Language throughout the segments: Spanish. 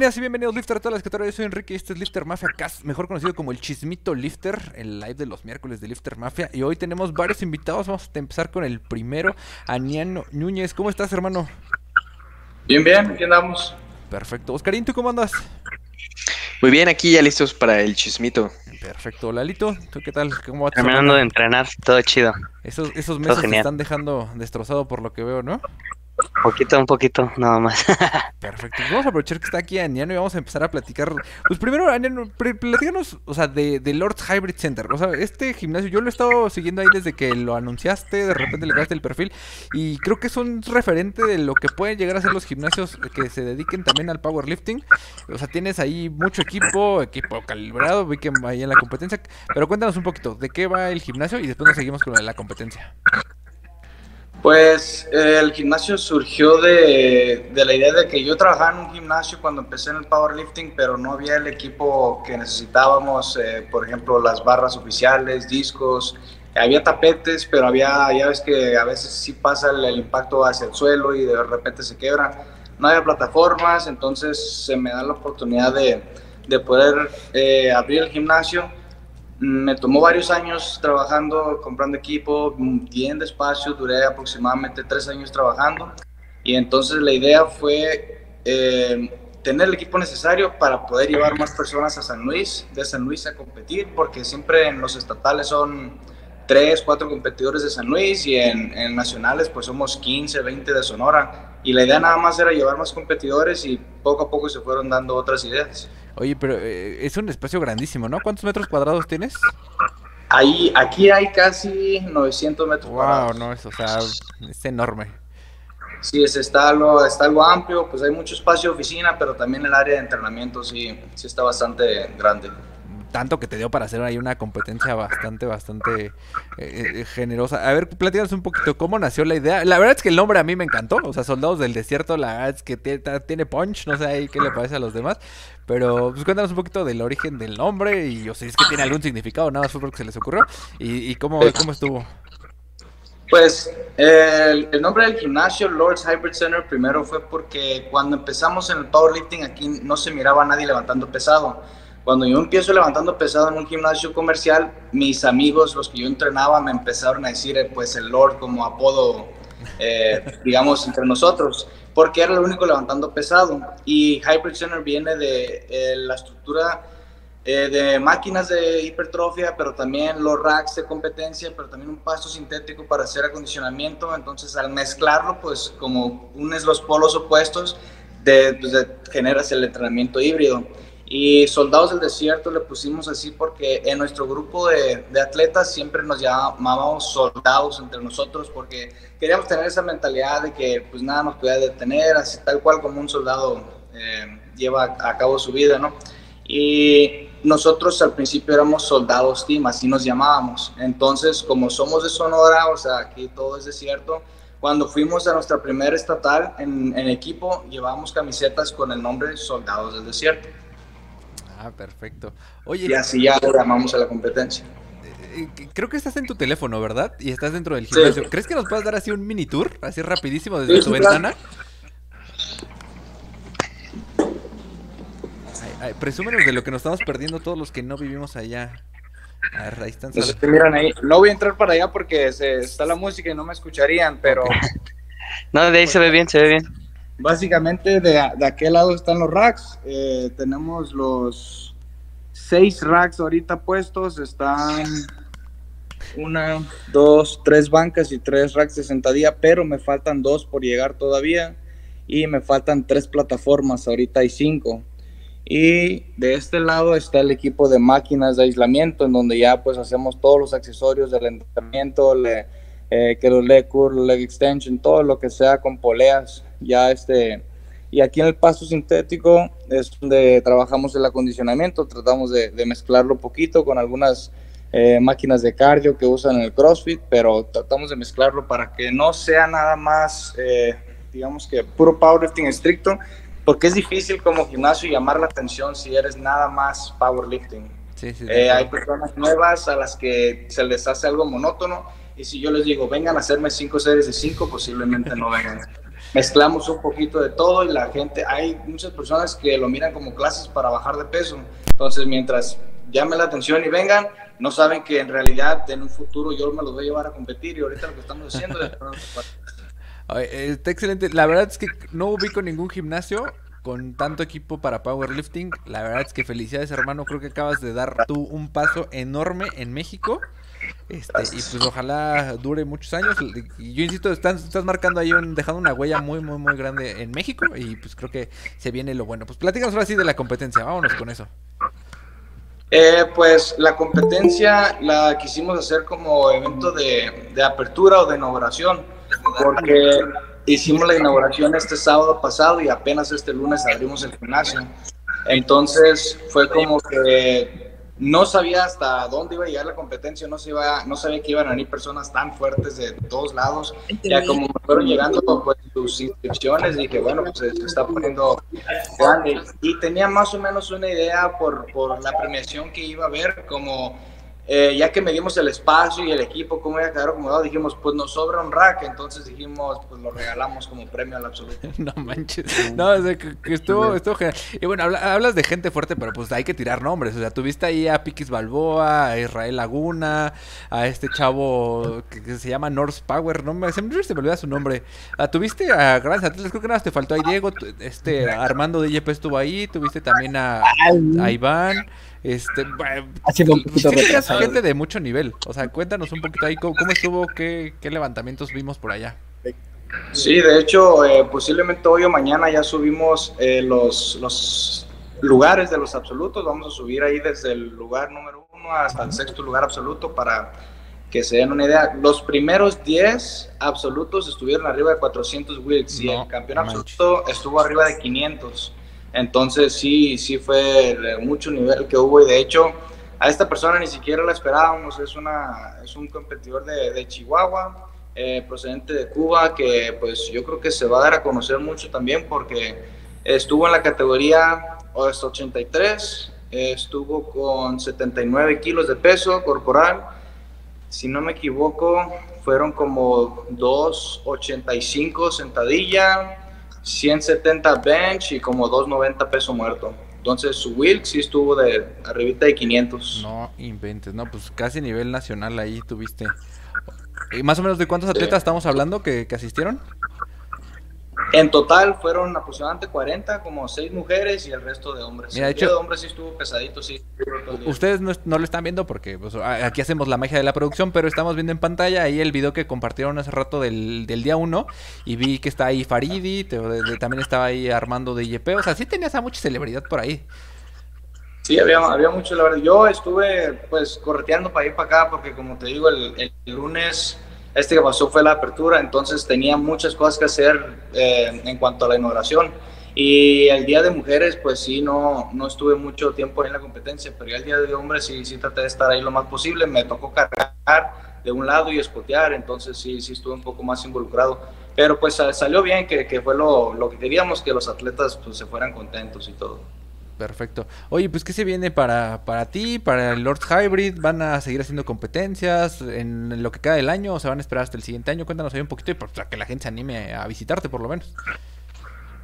Bienvenidos y bienvenidos Lifter a todas las que Yo soy Enrique y este es Lifter Mafia Cast, mejor conocido como el Chismito Lifter, el live de los miércoles de Lifter Mafia. Y hoy tenemos varios invitados. Vamos a empezar con el primero, Aniano Núñez. ¿Cómo estás, hermano? Bien, bien, aquí andamos. Perfecto. Oscarín, ¿tú cómo andas? Muy bien, aquí ya listos para el chismito. Perfecto. Lalito, ¿tú qué tal? ¿Cómo va Terminando de entrenar, todo chido. Esos, esos meses te están dejando destrozado por lo que veo, ¿no? Poquito, un poquito, nada más. Perfecto. Pues vamos a aprovechar que está aquí Aniano y vamos a empezar a platicar. Pues primero, Aniano, platícanos, o sea, de, de Lord's Hybrid Center. O sea, este gimnasio, yo lo he estado siguiendo ahí desde que lo anunciaste, de repente le creaste el perfil. Y creo que es un referente de lo que pueden llegar a ser los gimnasios que se dediquen también al powerlifting. O sea, tienes ahí mucho equipo, equipo calibrado, vi que ahí en la competencia. Pero cuéntanos un poquito, ¿de qué va el gimnasio? Y después nos seguimos con la competencia. Pues el gimnasio surgió de, la idea de que yo trabajaba en un gimnasio cuando empecé en el powerlifting, pero no había el equipo que necesitábamos, eh, por ejemplo, las barras oficiales, discos, había tapetes, pero había, ya ves que a veces sí pasa el, impacto hacia el suelo y de repente se quebra. No había plataformas, entonces se me da la oportunidad de, poder eh, abrir el gimnasio me tomó varios años trabajando, comprando equipo, bien despacio, duré aproximadamente tres años trabajando y entonces la idea fue eh, tener el equipo necesario para poder llevar más personas a San Luis, de San Luis a competir, porque siempre en los estatales son tres, cuatro competidores de San Luis y en, en nacionales pues somos 15, 20 de Sonora y la idea nada más era llevar más competidores y poco a poco se fueron dando otras ideas. Oye, pero eh, es un espacio grandísimo, ¿no? ¿Cuántos metros cuadrados tienes? Ahí, aquí hay casi 900 metros wow, no, es, o sea, es enorme. Sí, es, está, algo, está algo amplio, pues hay mucho espacio de oficina, pero también el área de entrenamiento sí, sí está bastante grande tanto que te dio para hacer ahí una competencia bastante, bastante eh, eh, generosa. A ver, platícanos un poquito cómo nació la idea. La verdad es que el nombre a mí me encantó, o sea, Soldados del Desierto, la verdad es que tiene punch, no sé ahí qué le parece a los demás, pero pues cuéntanos un poquito del origen del nombre y o sea, es que tiene algún significado, nada más fue porque se les ocurrió y, cómo, cómo estuvo. Pues el, el, nombre del gimnasio, Lord's Hybrid Center, primero fue porque cuando empezamos en el powerlifting aquí no se miraba a nadie levantando pesado cuando yo empiezo levantando pesado en un gimnasio comercial, mis amigos, los que yo entrenaba, me empezaron a decir, eh, pues, el Lord como apodo, eh, digamos, entre nosotros, porque era el único levantando pesado. Y Hybrid Center viene de eh, la estructura de máquinas de hipertrofia, pero también los racks de competencia, pero también un pasto sintético para hacer acondicionamiento. Entonces, al mezclarlo, pues, como unes los polos opuestos, de, pues, de generas el entrenamiento híbrido. Y Soldados del Desierto le pusimos así porque en nuestro grupo de, de, atletas siempre nos llamábamos soldados entre nosotros porque queríamos tener esa mentalidad de que pues nada nos podía detener, así tal cual como un soldado eh, lleva a cabo su vida, ¿no? Y nosotros al principio éramos soldados team, así nos llamábamos. Entonces, como somos de Sonora, o sea, aquí todo es desierto, cuando fuimos a nuestra primera estatal en, en equipo, llevábamos camisetas con el nombre Soldados del Desierto. Ah, perfecto. Oye, y así ya llamamos a la competencia. Eh, eh, creo que estás en tu teléfono, ¿verdad? Y estás dentro del gimnasio. ¿Crees que nos puedas dar así un mini tour, así rapidísimo desde tu ventana? Ay, presúmenos de lo que nos estamos perdiendo todos los que no vivimos allá. A ver, ahí están. Pues miran ahí. No voy a entrar para allá porque se, está la música y no me escucharían, pero... no, de ahí se ve bien, se ve bien. Básicamente de, de aquel lado están los racks. Eh, tenemos los seis racks ahorita puestos. Están una, dos, tres bancas y tres racks de sentadilla, pero me faltan dos por llegar todavía. Y me faltan tres plataformas, ahorita hay cinco. Y de este lado está el equipo de máquinas de aislamiento, en donde ya pues hacemos todos los accesorios del entrenamiento, le, eh, que los leg curl, leg extension, todo lo que sea con poleas ya este, y aquí en el pasto sintético es donde trabajamos el acondicionamiento, tratamos de, mezclarlo poquito con algunas eh, máquinas de cardio que usan en el CrossFit, pero tratamos de mezclarlo para que no sea nada más, eh, digamos que puro powerlifting estricto, porque es difícil como gimnasio llamar la atención si eres nada más powerlifting. Sí, sí, eh, hay personas nuevas a las que se les hace algo monótono y si yo les digo, vengan a hacerme cinco series de cinco, posiblemente no vengan. Mezclamos un poquito de todo y la gente, hay muchas personas que lo miran como clases para bajar de peso. Entonces, mientras llame la atención y vengan, no saben que en realidad en un futuro yo me los voy a llevar a competir y ahorita lo que estamos haciendo es... Está excelente. La verdad es que no ubico ningún gimnasio con tanto equipo para powerlifting. La verdad es que felicidades, hermano. Creo que acabas de dar tú un paso enorme en México. Este, y pues ojalá dure muchos años. Yo insisto, estás, estás marcando ahí, un, dejando una huella muy, muy, muy grande en México. Y pues creo que se viene lo bueno. Pues platícanos ahora sí de la competencia. Vámonos con eso. Eh, pues la competencia la quisimos hacer como evento de apertura o de inauguración, porque hicimos la inauguración este sábado pasado y apenas este lunes abrimos el gimnasio. Entonces fue como que no sabía hasta dónde iba a llegar la competencia, no, se iba, no sabía que iban a venir personas tan fuertes de todos lados. Ya como fueron llegando pues, sus inscripciones, dije, bueno, pues se está poniendo grande. Y tenía más o menos una idea por, por la premiación que iba a haber, como eh, ya que medimos el espacio y el equipo, cómo iba a quedar acomodado, dijimos, pues nos sobra un rack, entonces dijimos, pues lo regalamos como premio al absoluto. no manches, no, es que, estuvo, estuvo genial. Y bueno, hablas de gente fuerte, pero pues hay que tirar nombres, o sea, tuviste ahí a Piquis Balboa, a Israel Laguna, a este chavo que, se llama North Power, no me, se me, se me olvida su nombre. Ah, tuviste a grandes atletas, creo que nada más te faltó ahí Diego, este Armando de YP estuvo ahí, tuviste también a, a Iván. Este, poquito gente de mucho nivel. O sea, cuéntanos un poquito ahí cómo, estuvo, qué, qué, levantamientos vimos por allá. Sí, de hecho, eh, posiblemente hoy o mañana ya subimos eh, los, los lugares de los absolutos. Vamos a subir ahí desde el lugar número uno hasta el sexto lugar absoluto para que se den una idea. Los primeros 10 absolutos estuvieron arriba de 400 wilks y el campeón absoluto estuvo arriba de 500. Entonces sí, sí fue mucho nivel que hubo y de hecho a esta persona ni siquiera la esperábamos, es, una, es un competidor de, Chihuahua, eh, procedente de Cuba, que pues yo creo que se va a dar a conocer mucho también porque estuvo en la categoría 83, estuvo con 79 kilos de peso corporal, si no me equivoco fueron como 285 sentadilla, 170 bench y como 290 peso muerto. Entonces su Wilk sí estuvo de arribita de 500. No inventes, no, pues casi nivel nacional ahí tuviste. ¿Y más o menos de cuántos atletas estamos hablando que, que asistieron? En total fueron aproximadamente 40, como 6 mujeres y el resto de hombres. Mira, de hecho, el de hombres sí estuvo pesadito, sí. Ustedes no, lo están viendo porque pues, aquí hacemos la magia de la producción, pero estamos viendo en pantalla ahí el video que compartieron hace rato del, día 1 y vi que está ahí Faridi, también estaba ahí Armando de IEP, o sea, sí tenías a mucha celebridad por ahí. Sí, había, había mucho, la verdad. Yo estuve pues correteando para ir para acá porque como te digo, el, el lunes este que pasó fue la apertura, entonces tenía muchas cosas que hacer eh, en cuanto a la inauguración. Y el Día de Mujeres, pues sí, no, no estuve mucho tiempo en la competencia, pero ya el Día de Hombres sí, sí traté de estar ahí lo más posible. Me tocó cargar de un lado y escotear, entonces sí, sí estuve un poco más involucrado. Pero pues salió bien, que, que fue lo, lo, que queríamos, que los atletas pues, se fueran contentos y todo. Perfecto. Oye, pues ¿qué se viene para, para ti, para el Lord Hybrid? ¿Van a seguir haciendo competencias en lo que queda del año o se van a esperar hasta el siguiente año? Cuéntanos ahí un poquito y para que la gente se anime a visitarte por lo menos.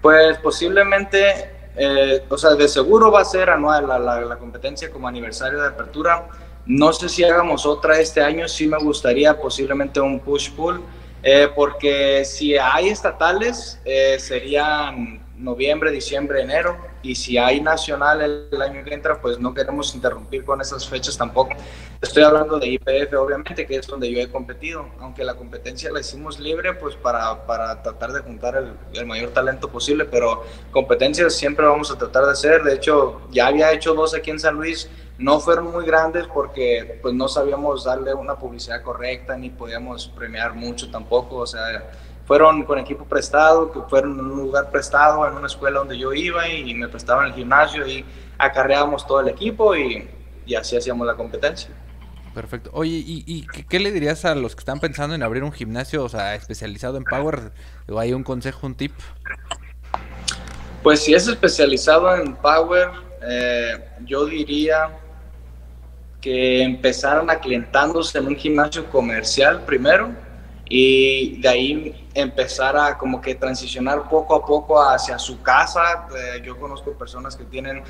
Pues posiblemente, eh, o sea, de seguro va a ser anual la, la, competencia como aniversario de apertura. No sé si hagamos otra este año, sí me gustaría posiblemente un push-pull, eh, porque si hay estatales eh, serían noviembre, diciembre, enero y si hay nacional el, año que entra, pues no queremos interrumpir con esas fechas tampoco. Estoy hablando de IPF, obviamente, que es donde yo he competido, aunque la competencia la hicimos libre, pues para, para tratar de juntar el, el, mayor talento posible, pero competencias siempre vamos a tratar de hacer. De hecho, ya había hecho dos aquí en San Luis, no fueron muy grandes porque pues no sabíamos darle una publicidad correcta ni podíamos premiar mucho tampoco, o sea fueron con equipo prestado, que fueron en un lugar prestado, en una escuela donde yo iba y me prestaban el gimnasio y acarreábamos todo el equipo y, y así hacíamos la competencia. Perfecto. Oye, ¿y, y qué le dirías a los que están pensando en abrir un gimnasio, o sea, especializado en Power? ¿O hay un consejo, un tip? Pues si es especializado en Power, eh, yo diría que empezaran aclientándose en un gimnasio comercial primero y de ahí empezar a como que transicionar poco a poco hacia su casa. Eh, yo conozco personas que tienen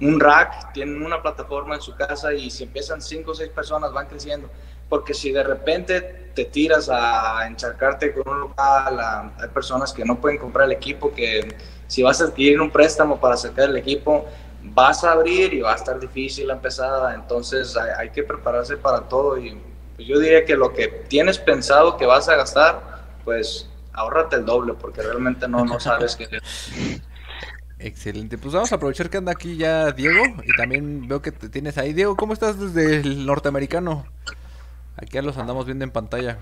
un rack, tienen una plataforma en su casa y si empiezan cinco o seis personas van creciendo. Porque si de repente te tiras a encharcarte con un local, hay personas que no pueden comprar el equipo, que si vas a adquirir un préstamo para sacar el equipo, vas a abrir y va a estar difícil la empezada. Entonces hay, hay que prepararse para todo y pues yo diría que lo que tienes pensado que vas a gastar, pues ahórrate el doble, porque realmente no, no sabes qué. Excelente, pues vamos a aprovechar que anda aquí ya Diego y también veo que te tienes ahí. Diego, ¿cómo estás desde el norteamericano? Aquí ya los andamos viendo en pantalla.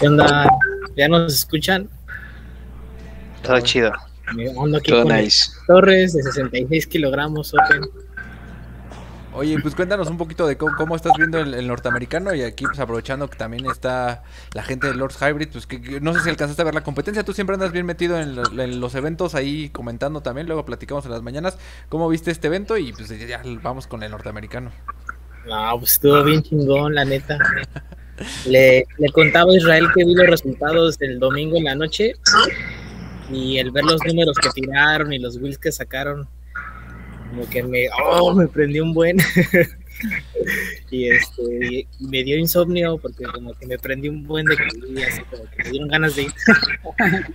¿Qué onda? ¿Ya nos escuchan? Todo chido. Ando aquí Todo con nice. Torres de 66 kilogramos, Open. Oye, pues cuéntanos un poquito de cómo, estás viendo el, el norteamericano y aquí pues aprovechando que también está la gente de Lords Hybrid, pues que, no sé si alcanzaste a ver la competencia, tú siempre andas bien metido en, lo- en los eventos ahí comentando también, luego platicamos en las mañanas, ¿cómo viste este evento? Y pues ya vamos con el norteamericano. No, pues estuvo bien chingón, la neta. Le, le contaba a Israel que vi los resultados del domingo en la noche y el ver los números que tiraron y los wheels que sacaron, como que me, oh, me prendió un buen. y este, y me dio insomnio porque como que me prendí un buen de que vi, así como que me dieron ganas de ir.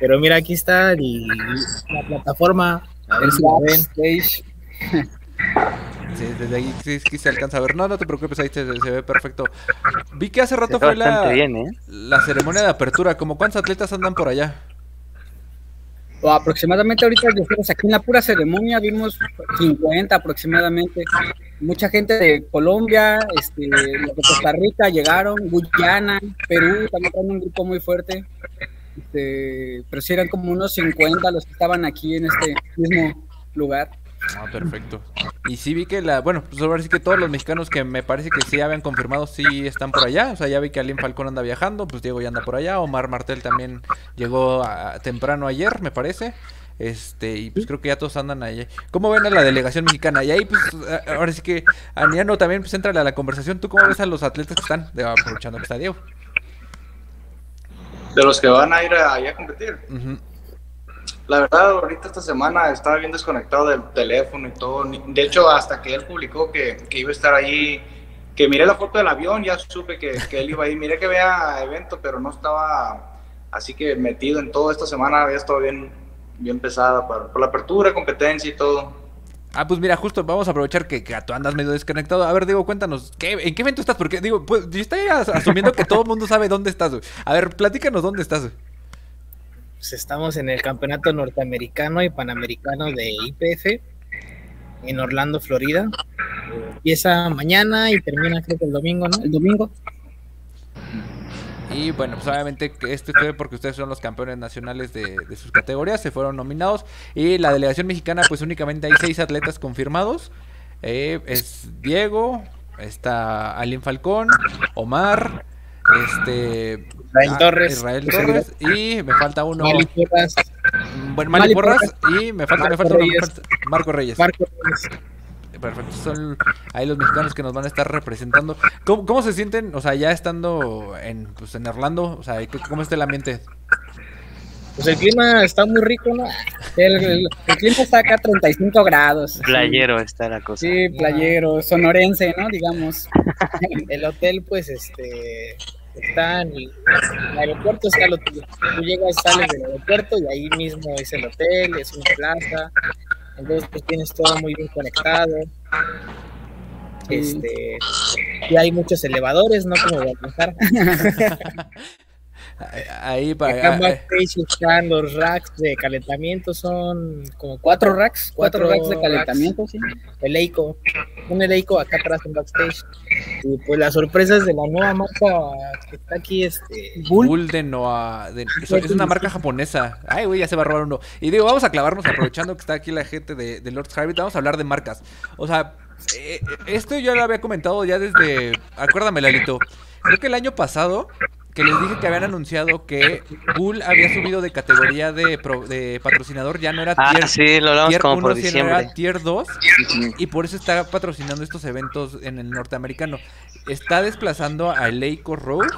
Pero mira, aquí está el- la plataforma. A ver si la ven. Sí, desde ahí sí, sí se alcanza a ver, no, no te preocupes, ahí se, se ve perfecto. Vi que hace rato fue la, bien, ¿eh? la ceremonia de apertura, como cuántos atletas andan por allá. O aproximadamente ahorita nosotros aquí en la pura ceremonia vimos 50 aproximadamente. Mucha gente de Colombia, este, de Costa Rica llegaron, Guyana, Perú, también un grupo muy fuerte. Este, pero sí eran como unos 50 los que estaban aquí en este mismo lugar. Ah, perfecto. Y sí vi que la, bueno, pues ahora sí que todos los mexicanos que me parece que sí habían confirmado sí están por allá. O sea, ya vi que Alien Falcón anda viajando, pues Diego ya anda por allá. Omar Martel también llegó a- temprano ayer, me parece. Este, y pues creo que ya todos andan allá. ¿Cómo ven a la delegación mexicana? Y ahí, pues, ahora sí que, Aniano también, pues, entra a la conversación. ¿Tú cómo ves a los atletas que están? De- aprovechando que está Diego. De los que van a ir a- allá a competir. Ujú. La verdad, ahorita esta semana estaba bien desconectado del teléfono y todo. De hecho, hasta que él publicó que, que iba a estar allí, que miré la foto del avión, ya supe que, que él iba ahí. Miré que vea evento, pero no estaba así que metido en todo. Esta semana había estado bien, bien pesada para, por la apertura, competencia y todo. Ah, pues mira, justo vamos a aprovechar que, que tú andas medio desconectado. A ver, Diego, cuéntanos, ¿qué, ¿en qué evento estás? Porque, digo, pues, yo estoy as- asumiendo que todo el mundo sabe dónde estás. güey. A ver, platícanos dónde estás. güey. Pues estamos en el campeonato norteamericano y panamericano de IPF en Orlando, Florida. Empieza mañana y termina creo el domingo, ¿no? El domingo. Y bueno, pues obviamente este fue porque ustedes son los campeones nacionales de, sus categorías, se fueron nominados. Y la delegación mexicana, pues únicamente hay seis atletas confirmados. Eh, es Diego, está Alien Falcón, Omar, este... Israel ah, Torres. Israel Torres y me falta uno. Mali Porras, Bueno, Mali Mali Porras y me falta, me Marco falta uno, me Reyes. falta- Marco Reyes. Marco Reyes. Perfecto, son ahí los mexicanos que nos van a estar representando. ¿Cómo, cómo se sienten, o sea, ya estando en, pues, en Orlando? O sea, ¿qué- ¿cómo está el ambiente? Pues el clima está muy rico, ¿no? El, el- el clima está acá a 35 grados. Playero está la cosa. Sí, playero, sonorense, ¿no? Digamos. El hotel, pues, este, está en el, el aeropuerto, está el hotel. Tú llegas, sales del aeropuerto y ahí mismo es el hotel, es una plaza. Entonces, pues tienes todo muy bien conectado. Este, y hay muchos elevadores, ¿no? Como alcanzar. Ahí para... Acá backstage están los racks de calentamiento, son como Cuatro racks, cuatro, racks de racks. calentamiento, sí. el Eico, un Eico acá atrás en backstage. Y pues las sorpresas de la nueva marca que está aquí, este, Bull de Noa. de- eso- es una marca japonesa. Ay, güey, ya se va a robar uno. Y digo, vamos a clavarnos aprovechando que está aquí la gente de, de Lord. Vamos a hablar de marcas. O sea, eh, esto yo lo había comentado ya desde. Acuérdame, Lalito. Creo que el año pasado que les dije que habían anunciado que Bull había subido de categoría de, pro- de patrocinador, ya no era Ah, tier, sí, lo hablamos tier como 1, por sino diciembre. era tier 2 y por eso está patrocinando estos eventos en el norteamericano. Está desplazando a Leico Rogue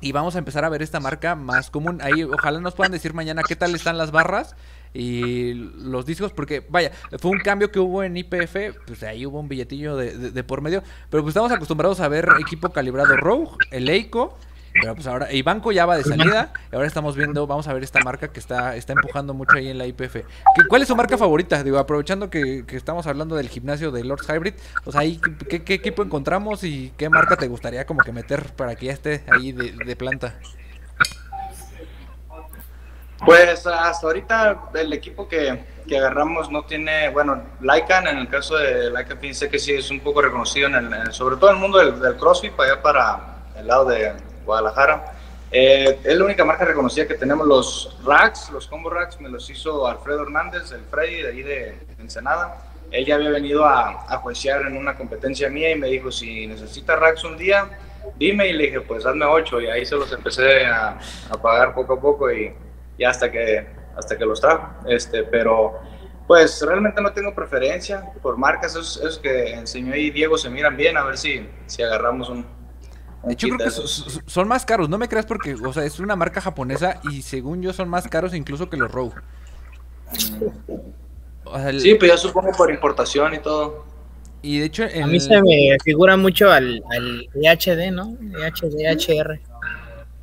y vamos a empezar a ver esta marca más común. Ahí ojalá nos puedan decir mañana qué tal están las barras y los discos, porque vaya, fue un cambio que hubo en IPF, pues ahí hubo un billetillo de, de- de por medio, pero pues estamos acostumbrados a ver equipo calibrado Rogue, el Leico, pero pues ahora, y Banco ya va de salida, y ahora estamos viendo, vamos a ver esta marca que está, está empujando mucho ahí en la IPF. ¿Qué- ¿Cuál es su marca favorita? Digo, aprovechando que, que estamos hablando del gimnasio de Lords Hybrid, o sea, ahí, ¿qué, qué equipo encontramos y qué marca te gustaría como que meter para que ya esté ahí de, de planta? Pues hasta ahorita el equipo que, que agarramos no tiene, bueno, Lycan, en el caso de Lycan Fin, sé que sí es un poco reconocido, en el, sobre todo en el mundo del, del CrossFit, para allá para el lado de Guadalajara. Eh, es la única marca reconocida que tenemos los racks, los combo racks, me los hizo Alfredo Hernández, el Freddy de ahí de Ensenada. Él ya había venido a, a juecear en una competencia mía y me dijo, si necesita racks un día, dime. Y le dije, pues hazme ocho. Y ahí se los empecé a, pagar poco a poco y ya hasta que, hasta que los trajo. Este, pero pues realmente no tengo preferencia por marcas. Esos, esos que enseñó ahí Diego se miran bien, a ver si, si agarramos un... De hecho, creo que son más caros, no me creas porque, o sea, es una marca japonesa y según yo son más caros incluso que los Rogue. O sea, el- Sí, pues yo supongo por importación y todo. y de hecho, A en mí se me figura mucho al, al EHD, ¿no? EHD, HR.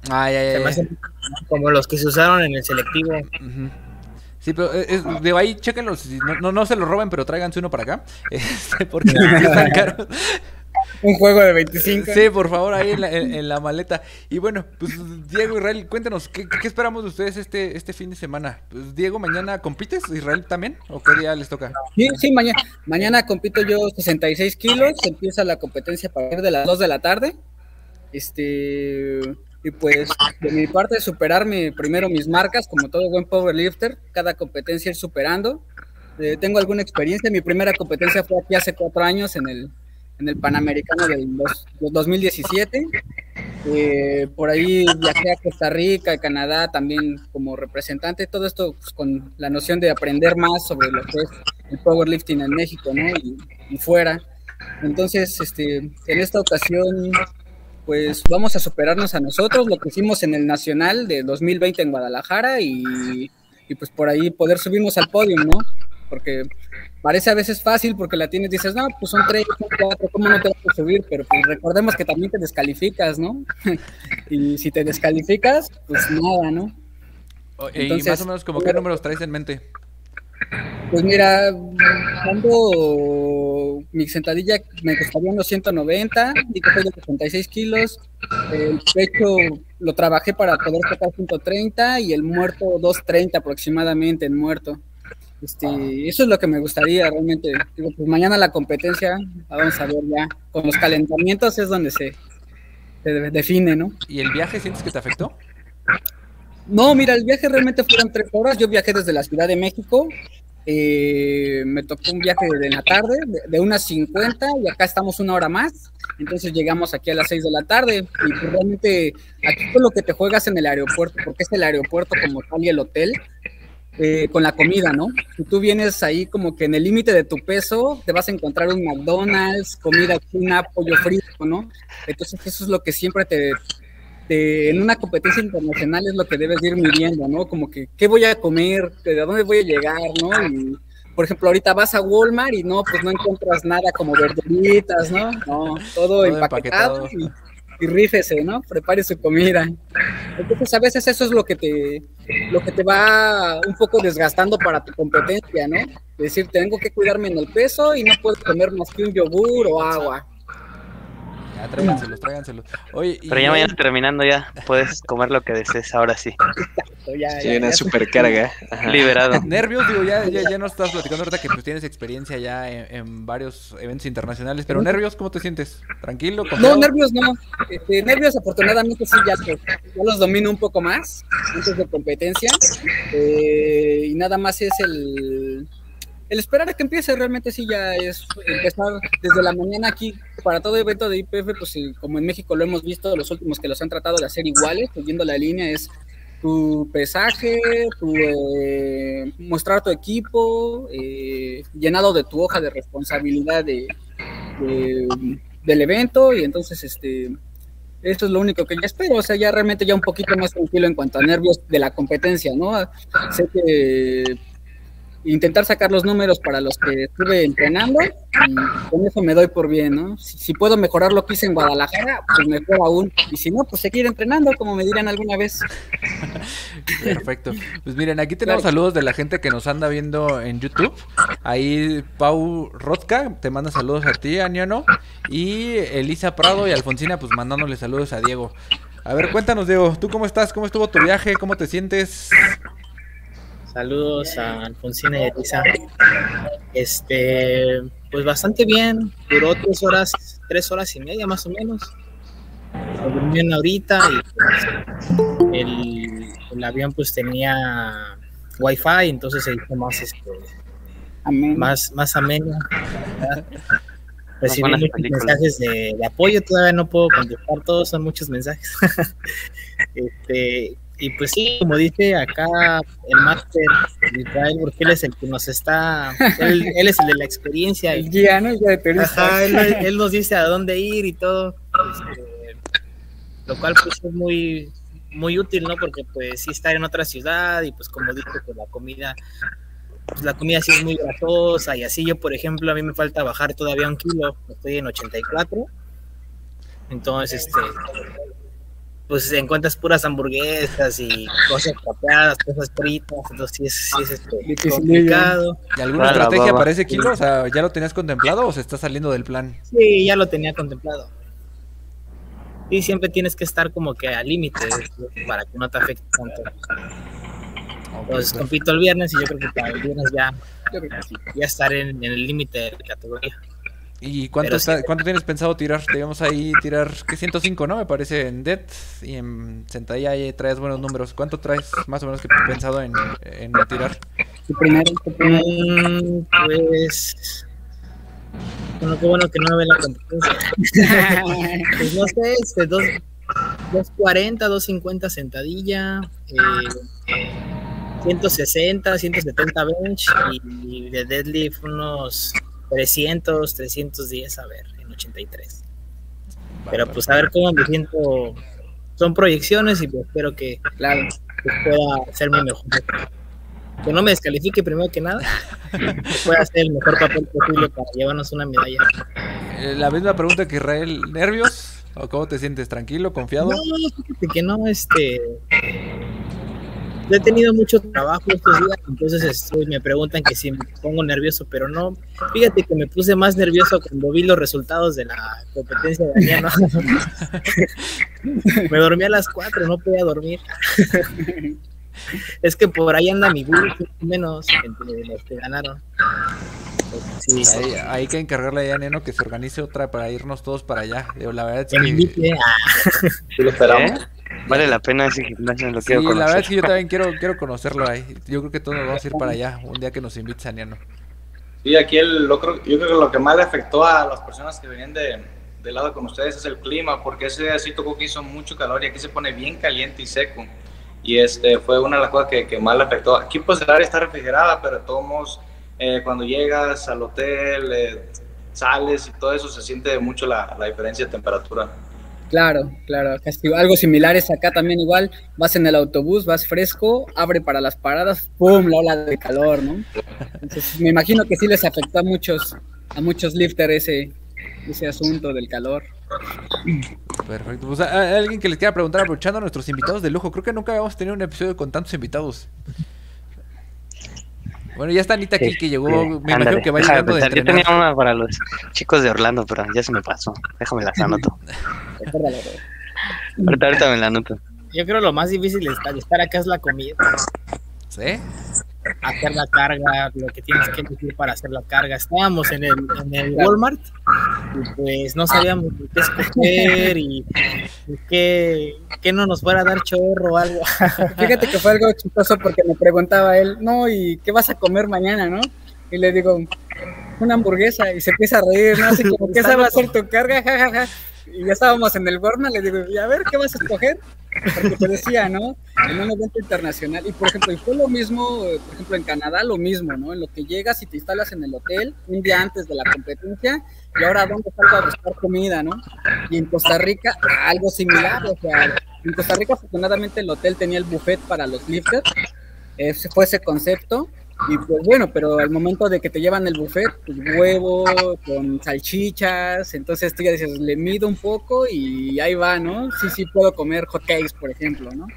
Ah, ya, ya, Se me como los que se usaron en el selectivo. Sí, pero es, es- de ahí, chéquenlos. si No, no, no se lo roben, pero tráiganse uno para acá. Este, porque están caros. Un juego de 25. Sí, por favor, ahí en la, en- en la maleta. Y bueno, pues Diego, Israel, cuéntanos, ¿qué, qué esperamos de ustedes este, este fin de semana? Pues, Diego, ¿mañana compites? ¿Israel también? ¿O qué día les toca? Sí, sí, mañana, mañana compito yo 66 kilos, empieza la competencia a partir de las 2 de la tarde. Este, y pues de mi parte superarme primero mis marcas, como todo buen powerlifter, cada competencia ir superando. Eh, tengo alguna experiencia, mi primera competencia fue aquí hace cuatro años en el, en el Panamericano del dos- del 2017. Eh, por ahí viajé a Costa Rica, Canadá también como representante, todo esto pues, con la noción de aprender más sobre lo que es el powerlifting en México, ¿no? Y, y fuera. Entonces, este, en esta ocasión, pues vamos a superarnos a nosotros, lo que hicimos en el Nacional de 2020 en Guadalajara y, y pues por ahí poder subirnos al podio, ¿no? Porque parece a veces fácil porque la tienes, dices, no, pues son tres, son cuatro, ¿cómo no te vas a subir? Pero pues recordemos que también te descalificas, ¿no? y si te descalificas, pues nada, ¿no? O- y Entonces, más o menos, como qué números traes en mente? Pues mira, cuando mi sentadilla me costaría unos 190, y que soy de 66 kilos, el pecho lo trabajé para poder sacar 130 y el muerto 230 aproximadamente en muerto. Este, eso es lo que me gustaría realmente. Digo, pues mañana la competencia, vamos a ver ya. Con los calentamientos es donde se, se de- define, ¿no? ¿Y el viaje sientes que te afectó? No, mira, el viaje realmente fueron tres horas. Yo viajé desde la Ciudad de México. eh, me tocó un viaje de la tarde, de, de unas 50, y acá estamos una hora más. Entonces llegamos aquí a las 6 de la tarde. Y pues realmente aquí con lo que te juegas en el aeropuerto, porque es el aeropuerto como tal y el hotel, eh, con la comida, ¿no? Si tú vienes ahí como que en el límite de tu peso, te vas a encontrar un McDonald's, comida china, pollo frito, ¿no? Entonces eso es lo que siempre te, te- en una competencia internacional es lo que debes de ir midiendo, ¿no? Como que, ¿qué voy a comer? ¿De dónde voy a llegar? ¿no? Y, por ejemplo, ahorita vas a Walmart y no, pues no encuentras nada como verduritas, ¿no? No, todo, Todo empaquetado, empaquetado. y, y rífese, ¿no? Prepare su comida. Entonces, a veces eso es lo que te, lo que te va un poco desgastando para tu competencia, ¿no? Es decir, tengo que cuidarme en el peso y no puedo comer más que un yogur o agua. Ya, tráiganselos, tráiganselos. Oye, Pero ya mañana terminando ya puedes comer lo que desees, ahora sí. Ya- Sí, ya- una ya- supercarga. Ajá. Liberado. Nervios, digo, ya, ya, ya nos estás platicando ahorita que pues tienes experiencia ya en, en varios eventos internacionales, pero nervios, ¿cómo te sientes? ¿Tranquilo? No, confiado? nervios no. Este, nervios afortunadamente sí ya, los- ya los domino un poco más antes de competencia. Eh, y nada más es el, el esperar a que empiece. Realmente sí ya es empezar desde la mañana aquí. para todo evento de IPF, pues como en México lo hemos visto, los últimos que los han tratado de hacer iguales, siguiendo la línea, es tu pesaje, tu, eh, mostrar tu equipo, eh, llenado de tu hoja de responsabilidad de, de- del evento, y entonces este esto es lo único que yo espero, o sea, ya realmente ya un poquito más tranquilo en cuanto a nervios de la competencia, ¿no? Sé que intentar sacar los números para los que estuve entrenando y con eso me doy por bien, ¿no? Si, si puedo mejorar lo que hice en Guadalajara, pues mejor aún. Y si no, pues seguir entrenando, como me dirán alguna vez. Perfecto. Pues miren, aquí tenemos Claro. saludos de la gente que nos anda viendo en YouTube. Ahí Pau Rotka te manda saludos a ti, Aniano. Y Elisa Prado y Alfonsina, pues mandándole saludos a Diego. A ver, cuéntanos, Diego, ¿tú cómo estás? ¿Cómo estuvo tu viaje? ¿Cómo te sientes? Saludos a Alfonsina y Elisa. Este, pues bastante bien. Duró tres horas, tres horas y media más o menos. Se durmieron ahorita y pues, el, el avión pues tenía wifi, entonces se hizo más este, Amén. más, más ameno. Recibí muchos películas. mensajes de, de apoyo, todavía no puedo contestar todos, son muchos mensajes. este, y pues sí, como dice acá el máster Israel, él es el que nos está, él, él es el de la experiencia. El guía, ¿no? El guía de. Ajá, él, él nos dice a dónde ir y todo. este, lo cual pues es muy muy útil, ¿no? Porque pues sí estar en otra ciudad y pues como dice pues la comida pues la comida sí es muy grasosa y así yo por ejemplo a mí me falta bajar todavía un kilo, estoy en 84. Entonces este pues encuentras puras hamburguesas y cosas capeadas, cosas fritas, entonces sí es, sí es este, complicado. ¿Y alguna estrategia ese kilo? O sea, ¿ya lo tenías contemplado o se está saliendo del plan? Sí, ya lo tenía contemplado. Y siempre tienes que estar como que al límite ¿eh? para que no te afecte tanto. Entonces compito el viernes y yo creo que para el viernes ya, ya estaré en, en el límite de la categoría. ¿Y cuánto, está- sí. cuánto tienes pensado tirar? Debemos ahí tirar, ¿qué? 105, ¿no? Me parece en Dead y en sentadilla ahí traes buenos números. ¿Cuánto traes más o menos que pensado en, en tirar? Tu primero, tu primero. Pues. Bueno, qué bueno que no me ve la competencia. Pues no sé, este, dos, 240, 250 sentadilla, eh, 160, 170 bench y de deadlift unos 300, 310, a ver, en 83. Pero pues a ver cómo me siento. Son proyecciones y pues espero que Claro. pues, pueda hacer mi mejor. Que no me descalifique primero que nada. Que pueda hacer el mejor papel posible para llevarnos una medalla. Eh, La misma pregunta que Israel, ¿nervios? ¿O cómo te sientes? ¿Tranquilo? ¿Confiado? No, fíjate que no, este. He tenido mucho trabajo estos días, entonces estoy- me preguntan que si me pongo nervioso, pero no. Fíjate que me puse más nervioso cuando vi los resultados de la competencia de Daniano. me dormí a las 4, no podía dormir. es que por ahí anda mi bus, más o menos, entre los que ganaron. Sí, sí. Hay, hay que encargarle a Neno que se organice otra para irnos todos para allá. La verdad es Que me que... invite a- Sí, lo esperamos. ¿Eh? Vale la pena ese gimnasio, lo Sí, quiero la conocer. verdad es que yo también quiero, quiero conocerlo ahí. Yo creo que todos nos vamos a ir para allá un día que nos invites a Niano. Sí, aquí el, lo creo- yo creo que lo que más le afectó a las personas que venían de, del lado con ustedes es el clima, porque ese día sí tocó que hizo mucho calor y aquí se pone bien caliente y seco. Y este fue una de las cosas que, que más le afectó. Aquí pues el área está refrigerada, pero de todos modos, eh, cuando llegas al hotel, eh, sales y todo eso, se siente mucho la, la diferencia de temperatura. Claro, claro, algo similar es acá también igual, vas en el autobús, vas fresco, abre para las paradas, ¡pum! la ola de calor, ¿no? Entonces me imagino que sí les afectó a muchos, a muchos lifters ese, ese asunto del calor. Perfecto. Pues, ¿a- a- alguien que les quiera preguntar, aprovechando a nuestros invitados de lujo. Creo que nunca habíamos tenido un episodio con tantos invitados. Bueno, ya está Anita aquí que llegó. Este, Me imagino que va de llegando de pensar. Yo tenía una para los chicos de Orlando, pero ya se me pasó. Déjame las anoto. Ahorita, ahorita me la anoto. Yo creo lo más difícil de estar, de estar acá es la comida. ¿Sí? Hacer la carga, lo que tienes que decir para hacer la carga. Estábamos en el, en el Walmart y pues no sabíamos qué escoger y, y qué, qué no nos fuera a dar chorro o algo. Fíjate que fue algo chistoso porque me preguntaba él, no, ¿y qué vas a comer mañana, no? Y le digo, una hamburguesa y se empieza a reír, ¿no? Así como, ¿qué sabe hacer tu carga? Ja, ja, ja. Y ya estábamos en el Walmart, le digo, y a ver, ¿qué vas a escoger? Porque te decía, ¿no? En un evento internacional. Y por ejemplo, y fue lo mismo, por ejemplo, en Canadá, lo mismo, ¿no? En lo que llegas y te instalas en el hotel un día antes de la competencia, y ahora, ¿dónde salgo a buscar comida, no? Y en Costa Rica, algo similar, o sea, en Costa Rica, afortunadamente, el hotel tenía el buffet para los lifters, fue ese concepto. Y pues bueno, pero al momento de que te llevan el buffet, pues huevo con salchichas, entonces tú ya dices, le mido un poco y ahí va, ¿no? Sí, sí puedo comer hot cakes, por ejemplo, ¿no?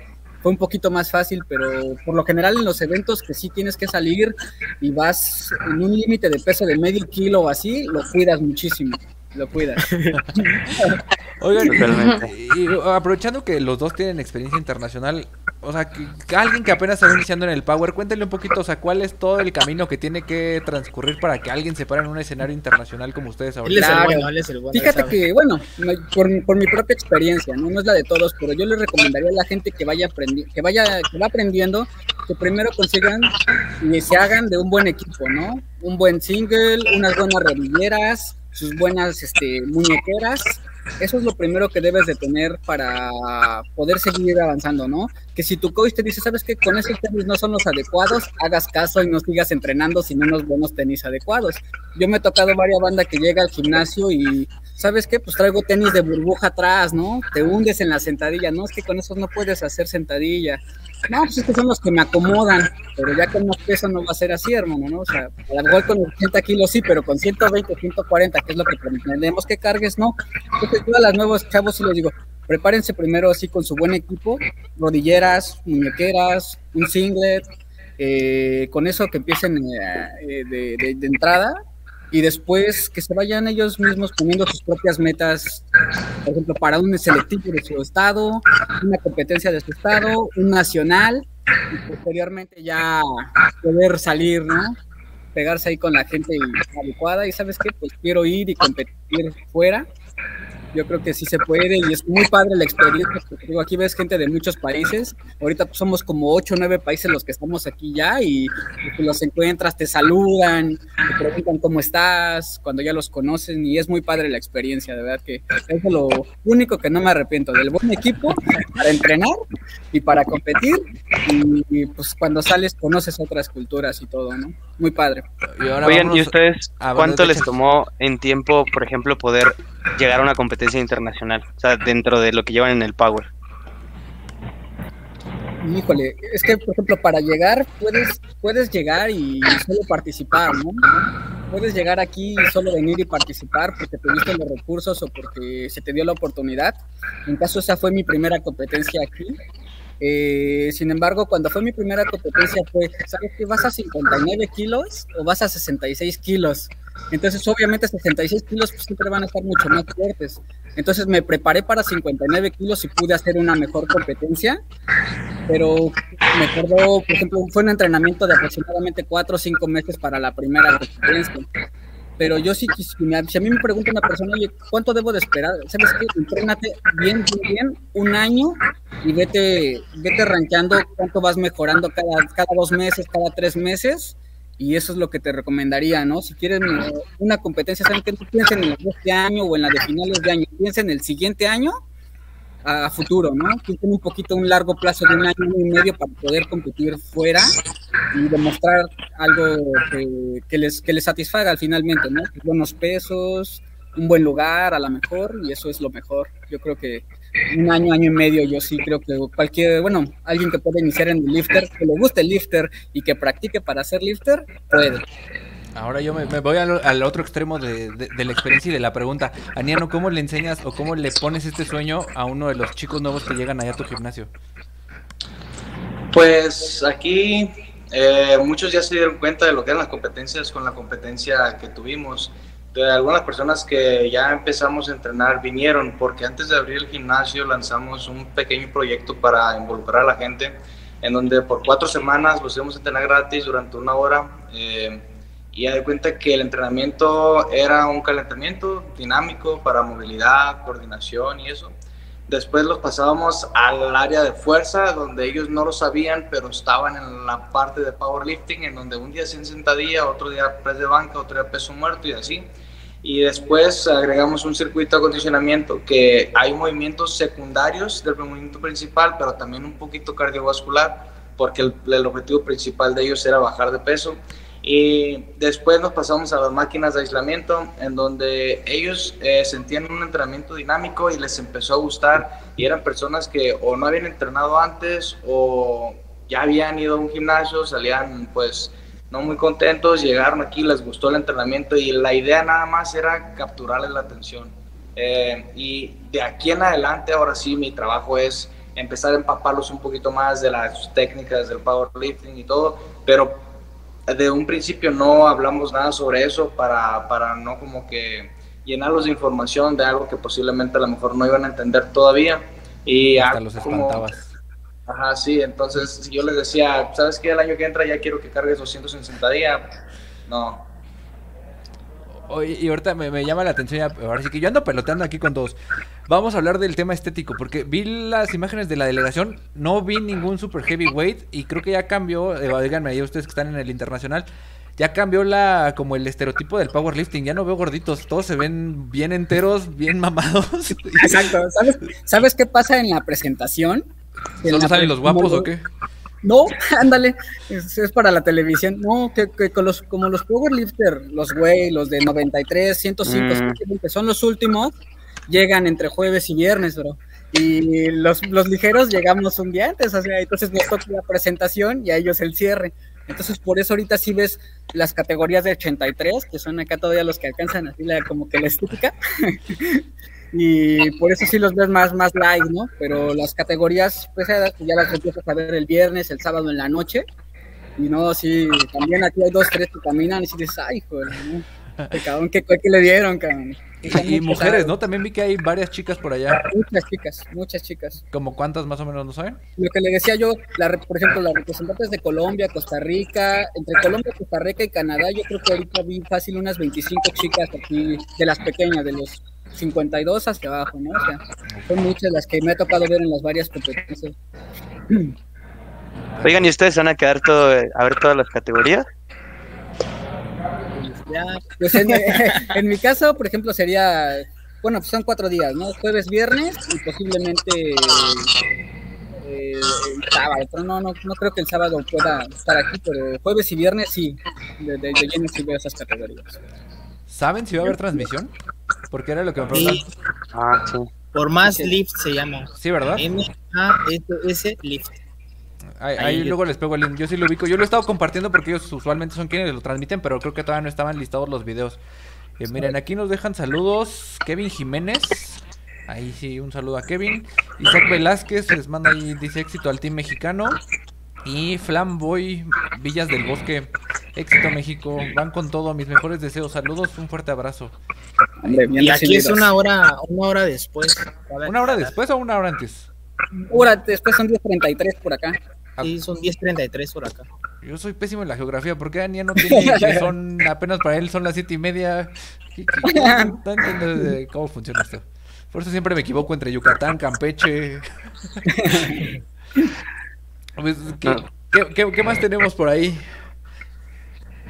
Fue un poquito más fácil, pero por lo general en los eventos que sí tienes que salir y vas en un límite de peso de medio kilo o así, lo cuidas muchísimo, lo cuidas. Oigan, y aprovechando que los dos tienen experiencia internacional, o sea, que, que alguien que apenas está iniciando en el Power, cuéntenle un poquito, o sea, cuál es todo el camino que tiene que transcurrir para que alguien se pare en un escenario internacional como ustedes Él ahorita. es el Claro. bueno, él es el bueno. Fíjate que, bueno, me- por, por mi propia experiencia, ¿no? no es la de todos, pero yo le recomendaría a la gente que vaya aprendi que vaya, que va aprendiendo, que primero consigan y se hagan de un buen equipo, ¿no? Un buen single, unas buenas rodilleras, sus buenas este, muñequeras. Eso es lo primero que debes de tener para poder seguir avanzando, ¿no? Que si tu coach te dice, sabes que con esos tenis no son los adecuados, hagas caso y no sigas entrenando sin unos buenos tenis adecuados. Yo me he tocado varias bandas que llega al gimnasio y, ¿sabes qué? Pues traigo tenis de burbuja atrás, ¿no? Te hundes en la sentadilla, ¿no? Es que con esos no puedes hacer sentadilla. No, pues es que son los que me acomodan, pero ya con más peso no va a ser así, hermano, ¿no? O sea, a lo mejor con 80 kilos sí, pero con 120, 140, que es lo que pretendemos que cargues, no. Entonces yo a los nuevos chavos sí les digo, prepárense primero así con su buen equipo, rodilleras, muñequeras, un singlet, eh, con eso que empiecen eh, eh, de entrada y después que se vayan ellos mismos poniendo sus propias metas, por ejemplo, para un selectivo de su estado, una competencia de su estado, un nacional y posteriormente ya poder salir, ¿no? Pegarse ahí con la gente adecuada y sabes qué, pues quiero ir y competir fuera yo creo que sí se puede y es muy padre la experiencia, digo, aquí ves gente de muchos países, ahorita pues, somos como 8 o 9 países los que estamos aquí ya y, y, pues, los encuentras, te saludan, te preguntan cómo estás, cuando ya los conocen y es muy padre la experiencia, de verdad que es lo único que no me arrepiento, del buen equipo para entrenar y para competir y, y, pues cuando sales conoces otras culturas y todo, ¿no? Muy padre. Y ahora Oigan, ¿y ustedes cuánto les tomó en tiempo, por ejemplo, poder llegar a una competencia internacional? O sea, dentro de lo que llevan en el Power. Híjole, es que por ejemplo para llegar puedes puedes llegar y solo participar, ¿no? Puedes llegar aquí y solo venir y participar porque tuviste los recursos o porque se te dio la oportunidad. En caso esa fue mi primera competencia aquí. Eh, sin embargo, cuando fue mi primera competencia fue, ¿sabes qué? ¿Vas a 59 kilos o vas a 66 kilos? Entonces, obviamente, 66 kilos pues, siempre van a estar mucho más fuertes. Entonces, me preparé para 59 kilos y pude hacer una mejor competencia. Pero me acordó, por ejemplo, fue un entrenamiento de aproximadamente 4 o 5 meses para la primera competencia. Pero yo sí, quis- si a mí me pregunta una persona, oye, ¿cuánto debo de esperar? ¿Sabes qué? Entrénate bien, bien, bien, un año y vete, vete rankeando cuánto vas mejorando cada, cada dos meses, cada tres meses. Y eso es lo que te recomendaría, ¿no? Si quieres una competencia, ¿saben qué? No piensen en la de este año o en la de finales de año, piensen en el siguiente año a futuro, ¿no? Piensen un poquito un largo plazo de un año y medio para poder competir fuera y demostrar algo que, que les, que les satisfaga finalmente, ¿no? Buenos pesos, un buen lugar a lo mejor, y eso es lo mejor. Yo creo que un año, año y medio, yo sí creo que cualquier, bueno, alguien que pueda iniciar en el lifter, que le guste el lifter y que practique para ser lifter, puede. Ahora yo me, me voy al, al otro extremo de, de- de la experiencia y de la pregunta. Aniano, ¿cómo le enseñas o cómo le pones este sueño a uno de los chicos nuevos que llegan allá a tu gimnasio? Pues aquí eh, muchos ya se dieron cuenta de lo que eran las competencias con la competencia que tuvimos. De algunas personas que ya empezamos a entrenar vinieron porque antes de abrir el gimnasio lanzamos un pequeño proyecto para involucrar a la gente en donde por cuatro semanas los íbamos a entrenar gratis durante una hora eh, y ya de cuenta que el entrenamiento era un calentamiento dinámico para movilidad, coordinación y eso Después los pasábamos al área de fuerza, donde ellos no lo sabían, pero estaban en la parte de powerlifting, en donde un día hacían sentadilla, otro día press de banca, otro día peso muerto y así. Y después agregamos un circuito de acondicionamiento que hay movimientos secundarios del movimiento principal, pero también un poquito cardiovascular, porque el, el objetivo principal de ellos era bajar de peso. Y después nos pasamos a las máquinas de aislamiento, en donde ellos eh, sentían un entrenamiento dinámico y les empezó a gustar. Y eran personas que o no habían entrenado antes o ya habían ido a un gimnasio, salían pues no muy contentos, llegaron aquí, les gustó el entrenamiento y la idea nada más era capturarles la atención. Eh, y de aquí en adelante, ahora sí, mi trabajo es empezar a empaparlos un poquito más de las técnicas del powerlifting y todo, pero de un principio no hablamos nada sobre eso para, para no como que llenarlos de información de algo que posiblemente a lo mejor no iban a entender todavía. Y Hasta los espantabas. Ajá, sí, entonces yo les decía, ¿sabes qué? El año que entra ya quiero que cargues 260 días. No, Oye, y ahorita me, me llama la atención, ya, ahora sí que yo ando peloteando aquí con todos. Vamos a hablar del tema estético, porque vi las imágenes de la delegación, no vi ningún super heavyweight y creo que ya cambió, eh, díganme ahí ustedes que están en el internacional, ya cambió la como el estereotipo del powerlifting, ya no veo gorditos, todos se ven bien enteros, bien mamados. Exacto, ¿sabes, ¿sabes qué pasa en la presentación? En ¿Solo la salen pre- los guapos o qué? No, ándale, es, es para la televisión. No, que, que con los, como los powerlifter, los güey, los de 93, 105, Mm. 120, son los últimos, llegan entre jueves y viernes, bro. Y los, los ligeros llegamos un día antes, o sea, entonces nos toca la presentación y a ellos el cierre. Entonces, por eso ahorita sí ves las categorías de 83, que son acá todavía los que alcanzan así la, como que la estética. y por eso sí los ves más, más live, ¿no? Pero las categorías pesadas pues ya las empiezas a ver el viernes, el sábado en la noche. Y no, sí, también aquí hay dos, tres que caminan y dices, ay, joder, ¿no? Qué cabrón, ¿qué, qué le dieron, cabrón? Y, y mujeres, ¿no? También vi que hay varias chicas por allá. Muchas chicas, muchas chicas. ¿Como cuántas más o menos no saben? Lo que le decía yo, la, por ejemplo, las representantes de Colombia, Costa Rica, entre Colombia, Costa Rica y Canadá, yo creo que ahorita vi fácil unas 25 chicas aquí, de las pequeñas, de los 52 hacia abajo, ¿no? O sea, son muchas las que me ha tocado ver en las varias competencias. Oigan, ¿y ustedes van a quedar todo, a ver todas las categorías? Ya, Pues en, en mi caso, por ejemplo, sería, bueno, pues son cuatro días, ¿no? Jueves, viernes y posiblemente eh, el sábado, pero no, no, no creo que el sábado pueda estar aquí, pero jueves y viernes sí, de, de, de lleno sí veo esas categorías. ¿Saben si va a haber transmisión? Porque era lo que me preguntaban. Sí, Ah, sí. por más Sí. lift se llama. Sí, ¿verdad? M-A-S-S lift. Ahí, Ahí luego les pego el link. Yo sí lo ubico. Yo lo he estado compartiendo porque ellos usualmente son quienes lo transmiten, pero creo que todavía no estaban listados los videos. Eh, miren, aquí nos dejan saludos. Kevin Jiménez. Ahí sí, un saludo a Kevin. Isaac Velázquez les manda ahí, dice éxito al team mexicano. Y Flamboy Villas del Bosque. Éxito México. Van con todo. Mis mejores deseos. Saludos. Un fuerte abrazo. Hombre, Y aquí es una hora, una hora después. ¿Una hora después o una hora antes? Hora, después son 10.33 por acá. Sí, son 10.33 por acá. Yo soy pésimo en la geografía. porque Daniel no tiene que son apenas para él son las siete y media? ¿Qué- qué- qué- no entiendo de cómo funciona esto. Por eso siempre me equivoco entre Yucatán, Campeche. Pues, ¿qué, qué- qué- qué más tenemos por ahí?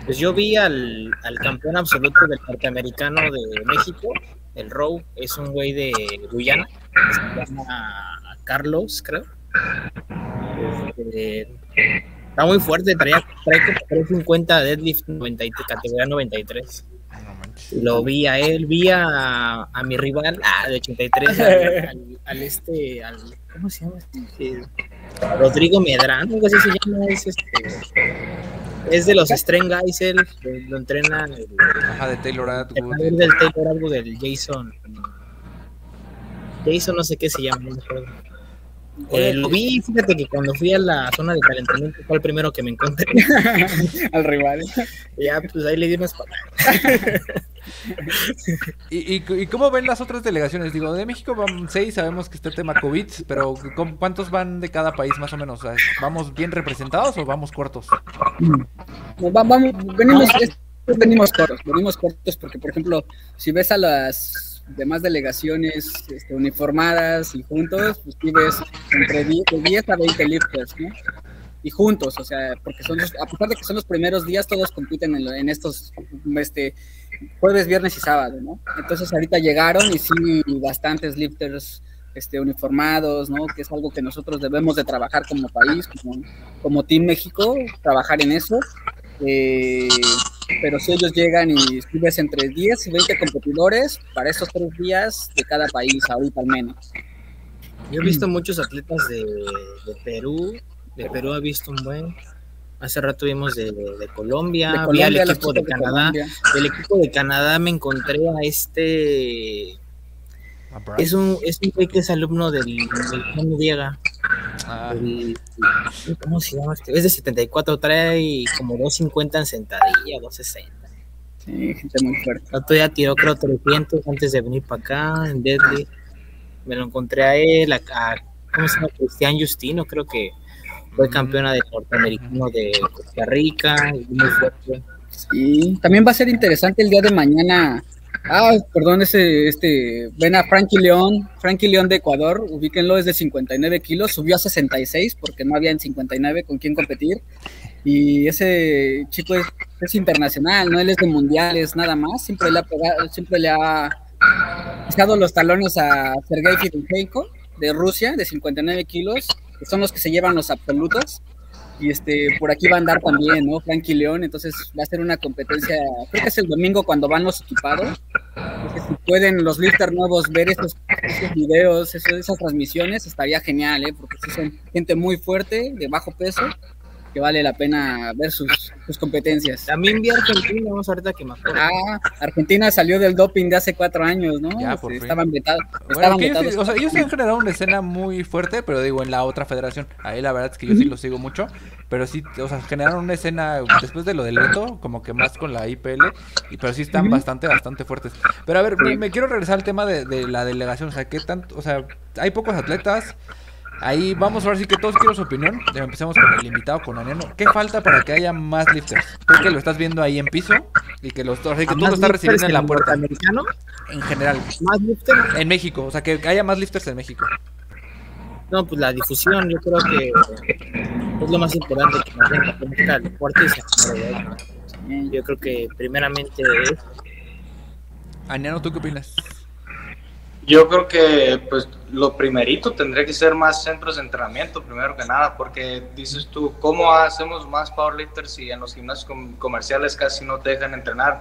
Pues yo vi al, campeón absoluto del norteamericano de México, el Row, es un güey de Guyana, se llama Carlos, creo. Este, está muy fuerte, traía, trae como 350 deadlift 90, y- categoría 93. Lo vi a él, vi a, a mi rival, ah, de 83, al, al- al este, al, ¿cómo se llama? este? Rodrigo Medrano, algo así se llama, es este, es de los Stren Guys, él, lo entrena el, Ajá, de Taylor el Atwood. padre del Taylor algo del Jason, Jason no sé qué se llama, no me acuerdo. Eh, lo vi, fíjate que cuando fui a la zona de calentamiento fue el primero que me encontré. Al rival. ya, pues ahí le di unas ¿Y, y, y cómo ven las otras delegaciones? Digo, de México van seis, sabemos que está el tema COVID, pero ¿cómo- ¿cuántos van de cada país más o menos? ¿Vamos bien representados o vamos cortos? No, va- vamos, venimos, es- venimos cortos, venimos cortos porque, por ejemplo, si ves a las demás delegaciones este, uniformadas y juntos, pues sí ves entre 10, de 10 a 20 lifters, ¿no? Y juntos, o sea, porque son los- a pesar de que son los primeros días, todos compiten en estos este, jueves, viernes y sábado, ¿no? Entonces ahorita llegaron y sí, bastantes lifters este, uniformados, ¿no? Que es algo que nosotros debemos de trabajar como país, como, como Team México, trabajar en eso. Eh, pero si ellos llegan y si ves entre 10 y 20 competidores para esos tres días de cada país, ahorita al menos. Yo he visto muchos atletas de, de Perú. De Perú he visto un buen. Hace rato vimos de, de Colombia, De vi al Colombia, equipo de Canadá. Colombia. Del equipo de Canadá me encontré a este. Es un, es un que es alumno del, del Juan Diega. Ah, ¿Cómo se llama? este? Es de 74, trae como 250 en sentadilla, 260. Sí, gente muy fuerte. Día tiró creo 300 antes de venir para acá en Deadly. Me lo encontré a él, a, a- ¿cómo se llama? Cristian Justino, creo que fue campeona del norteamericano de Costa Rica, y muy fuerte. Sí, también va a ser interesante el día de mañana. Ah, perdón, ese, este, ven a Frankie León, Frankie León de Ecuador, ubíquenlo, es de 59 kilos, subió a 66 porque no había en 59 con quién competir. Y ese chico es, internacional, no él es de mundiales, nada más, siempre le ha pegado, siempre le ha pisado los talones a Sergei Fidenhenko de Rusia, de 59 kilos, que son los que se llevan los absolutos. Y este, por aquí va a andar también, ¿no? Frankie León, entonces va a ser una competencia, creo que es el domingo cuando van los equipados. Si pueden los lifters nuevos ver esos videos, esas transmisiones, estaría genial, ¿eh? Porque sí son gente muy fuerte, de bajo peso, que vale la pena ver sus, sus competencias. También vi a Argentina, vamos ahorita que me acuerdo. Ah, Argentina salió del doping de hace cuatro años, ¿no? Ya, por fin. estaban vetados. Bueno, ellos, vetados. sí- o sea, ellos han generado una escena muy fuerte, pero digo, en la otra federación. Ahí la verdad es que yo sí los sigo mucho. Pero sí, o sea, generaron una escena después de lo del reto, como que más con la IPL. Y, pero sí están Ujú. bastante, bastante fuertes. Pero a ver, me, me quiero regresar al tema de, de la delegación. O sea, ¿qué tanto? O sea, hay pocos atletas. Ahí vamos ahora sí que todos quiero su opinión. Empecemos con el invitado, con Aniano. ¿Qué falta para que haya más lifters? Tú que lo estás viendo ahí en piso y que, los, así que tú lo estás lifters recibiendo en la puerta. norteamericano, En general, más lifter, en México. O sea, que haya más lifters en México. no, pues la difusión, yo creo que es lo más importante que la gente conozca el deporte y se enamore de ello. Yo creo que primeramente es Aniano, ¿tú qué opinas? Yo creo que pues lo primerito tendría que ser más centros de entrenamiento, primero que nada, porque dices tú, ¿cómo hacemos más powerlifters si en los gimnasios com- comerciales casi no te dejan entrenar?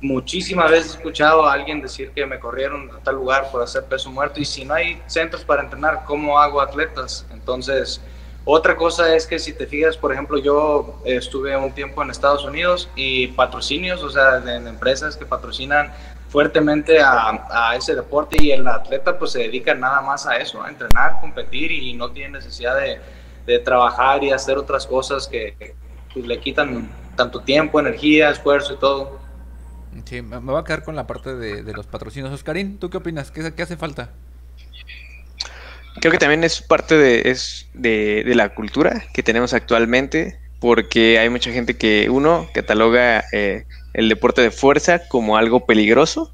Muchísimas veces he escuchado a alguien decir que me corrieron a tal lugar por hacer peso muerto y si no hay centros para entrenar, ¿cómo hago atletas? Entonces, otra cosa es que si te fijas, por ejemplo, yo estuve un tiempo en Estados Unidos y patrocinios, o sea, de empresas que patrocinan fuertemente a, a, ese deporte y el atleta pues se dedica nada más a eso, a entrenar, competir y no tiene necesidad de, de trabajar y hacer otras cosas que, pues, le quitan tanto tiempo, energía, esfuerzo y todo. Sí, me me voy a quedar con la parte de, de los patrocinios. Oscarín, ¿tú qué opinas? ¿Qué, qué hace falta? Creo que también es parte de, es de, de la cultura que tenemos actualmente, porque hay mucha gente que, uno, cataloga eh, el deporte de fuerza como algo peligroso,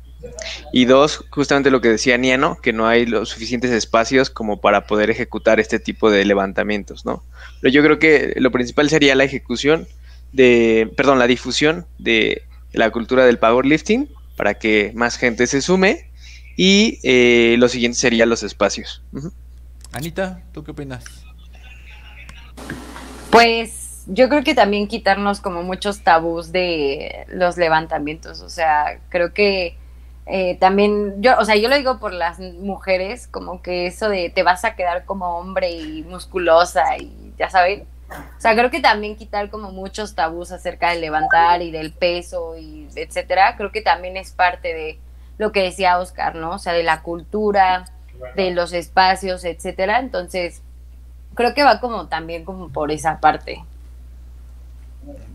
y dos, justamente lo que decía Niano, que no hay los suficientes espacios como para poder ejecutar este tipo de levantamientos, ¿no? Pero yo creo que lo principal sería la ejecución de, perdón, la difusión de la cultura del powerlifting para que más gente se sume y eh, lo siguiente serían los espacios. Anita, ¿tú qué opinas? Pues yo creo que también quitarnos como muchos tabús de los levantamientos, o sea, creo que eh, también, yo, o sea, yo lo digo por las mujeres, como que eso de te vas a quedar como hombre y musculosa y ya saben, o sea, creo que también quitar como muchos tabús acerca del levantar y del peso y etcétera, creo que también es parte de lo que decía Oscar, ¿no? O sea, de la cultura, de los espacios, etcétera, entonces creo que va como también como por esa parte.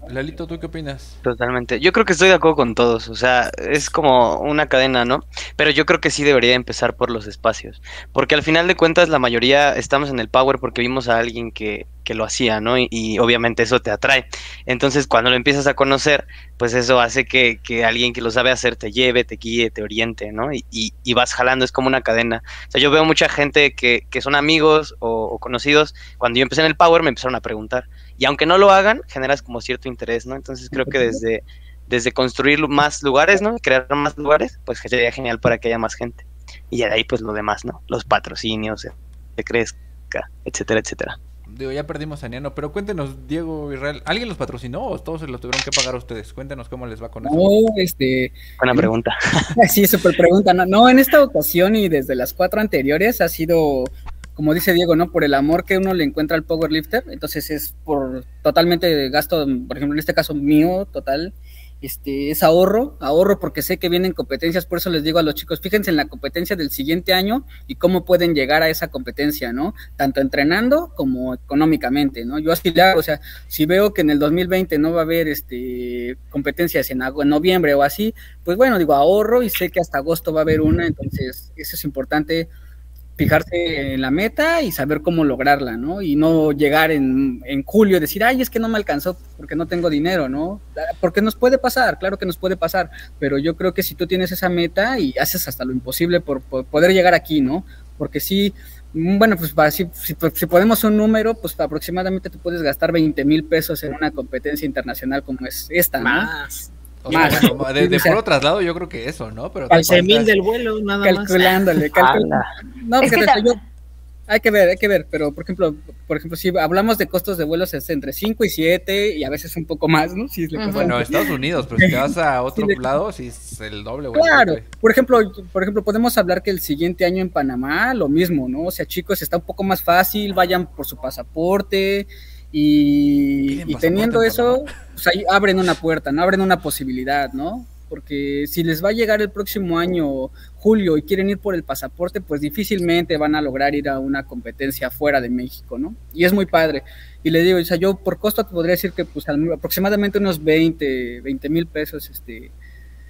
Lalito, ¿tú qué opinas? Totalmente. Yo creo que estoy de acuerdo con todos. O sea, es como una cadena, ¿no? Pero yo creo que sí debería empezar por los espacios. Porque al final de cuentas, la mayoría estamos en el Power porque vimos a alguien que, que lo hacía, ¿no? Y, obviamente eso te atrae. Entonces, cuando lo empiezas a conocer, pues eso hace que, que alguien que lo sabe hacer te lleve, te guíe, te oriente, ¿no? Y, y, y vas jalando, es como una cadena. O sea, yo veo mucha gente que, que son amigos o, o conocidos. Cuando yo empecé en el Power, me empezaron a preguntar. Y aunque no lo hagan, generas como cierto interés, ¿no? Entonces creo que desde, desde construir más lugares, ¿no? Crear más lugares, pues sería genial para que haya más gente. Y ya de ahí, pues lo demás, ¿no? Los patrocinios, que crezca, etcétera, etcétera. Digo, ya perdimos a Niano, pero cuéntenos, Diego Israel, ¿alguien los patrocinó o todos se lo tuvieron que pagar a ustedes? Cuéntenos cómo les va con eso. No, este, Buena pregunta. sí, súper pregunta. No, no, en esta ocasión y desde las cuatro anteriores ha sido, como dice Diego, ¿no? Por el amor que uno le encuentra al powerlifter. Entonces es por totalmente gasto, por ejemplo, en este caso mío, total. Este, es ahorro, ahorro porque sé que vienen competencias, por eso les digo a los chicos, fíjense en la competencia del siguiente año y cómo pueden llegar a esa competencia, ¿no? Tanto entrenando como económicamente, ¿no? Yo así le hago, o sea, si veo que en el 2020 no va a haber este competencias en, en noviembre o así, pues bueno, digo, ahorro y sé que hasta agosto va a haber una, entonces eso es importante fijarse en la meta y saber cómo lograrla, ¿no? Y no llegar en, en, julio y decir, ay, es que no me alcanzó porque no tengo dinero, ¿no? Porque nos puede pasar, claro que nos puede pasar, pero yo creo que si tú tienes esa meta y haces hasta lo imposible por, poder llegar aquí, ¿no? Porque sí, bueno, pues para, si, si, si, ponemos un número, pues aproximadamente tú puedes gastar 20 mil pesos en una competencia internacional como es esta, ¿no? Más. O sea, bueno, de, de puro traslado yo creo que eso, ¿no? Pero al mil del vuelo, nada calculándole, más. Calculándole, No, es que yo, hay que ver, hay que ver, pero por ejemplo, por ejemplo, si hablamos de costos de vuelos es entre 5 y 7 y a veces un poco más, ¿no? Si uh -huh. Bueno, Estados Unidos, pero si te vas a otro sí, lado, sí es el doble. Claro, por ejemplo, por ejemplo, podemos hablar que el siguiente año en Panamá lo mismo, ¿no? O sea, chicos, está un poco más fácil, vayan por su pasaporte, y, y teniendo eso, pues ahí abren una puerta, ¿no? Abren una posibilidad, ¿no? Porque si les va a llegar el próximo año, julio, y quieren ir por el pasaporte, pues difícilmente van a lograr ir a una competencia fuera de México, ¿no? Y es muy padre. Y le digo, o sea, yo por costo te podría decir que pues aproximadamente unos 20, 20 mil pesos, este,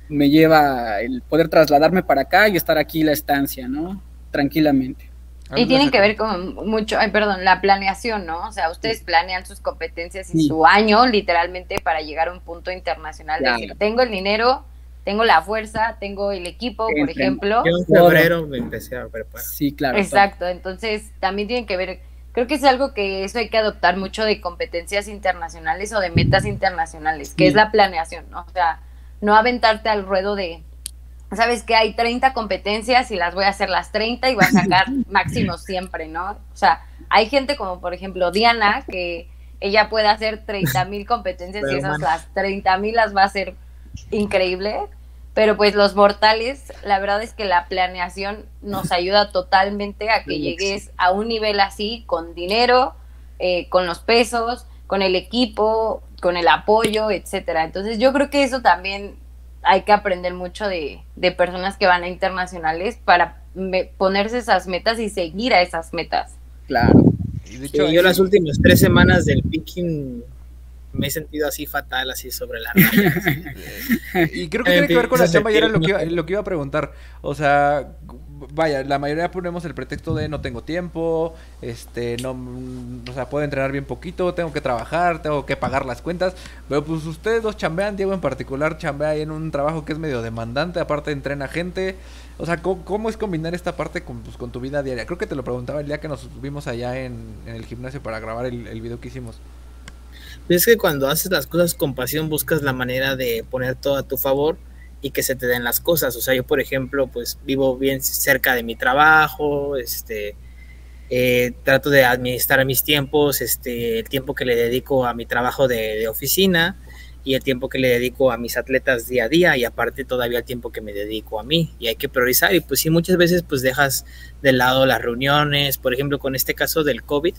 me lleva el poder trasladarme para acá y estar aquí la estancia, ¿no? Tranquilamente. Y tienen que ver con mucho, ay, perdón, la planeación, ¿no? O sea, ustedes planean sus competencias y sí. su año literalmente para llegar a un punto internacional. Claro. Decir, tengo el dinero, tengo la fuerza, tengo el equipo, por ejemplo. Yo en febrero me empecé a preparar. Sí, claro. Exacto, entonces también tienen que ver, creo que es algo que eso hay que adoptar mucho de competencias internacionales o de metas internacionales, que es la planeación, ¿no? O sea, no aventarte al ruedo de sabes que hay 30 competencias y las voy a hacer las 30 y voy a sacar máximo siempre, ¿no? O sea, hay gente como por ejemplo Diana, que ella puede hacer 30 mil competencias pero y esas man. las 30 mil las va a hacer increíble, pero pues los mortales, la verdad es que la planeación nos ayuda totalmente a que llegues a un nivel así, con dinero, eh, con los pesos, con el equipo, con el apoyo, etcétera. Entonces yo creo que eso también hay que aprender mucho de, de, personas que van a internacionales para me, ponerse esas metas y seguir a esas metas. Claro. Y de hecho, sí, yo las últimas tres semanas del picking me he sentido así fatal, así sobre la Y creo que tiene que ver con la chamba y era lo que, iba, lo que iba a preguntar. O sea, vaya, la mayoría ponemos el pretexto de no tengo tiempo, este, no, o sea, puedo entrenar bien poquito, tengo que trabajar, tengo que pagar las cuentas, pero pues ustedes dos chambean, Diego en particular chambea ahí en un trabajo que es medio demandante, aparte entrena gente, o sea, ¿cómo, es combinar esta parte con, pues, con, tu vida diaria? Creo que te lo preguntaba el día que nos vimos allá en, en el gimnasio para grabar el, el video que hicimos. Es que cuando haces las cosas con pasión buscas la manera de poner todo a tu favor y que se te den las cosas. O sea, yo, por ejemplo, pues vivo bien cerca de mi trabajo, este, eh, trato de administrar mis tiempos, este, el tiempo que le dedico a mi trabajo de, oficina y el tiempo que le dedico a mis atletas día a día y aparte todavía el tiempo que me dedico a mí y hay que priorizar y pues sí muchas veces pues dejas de lado las reuniones, por ejemplo con este caso del COVID,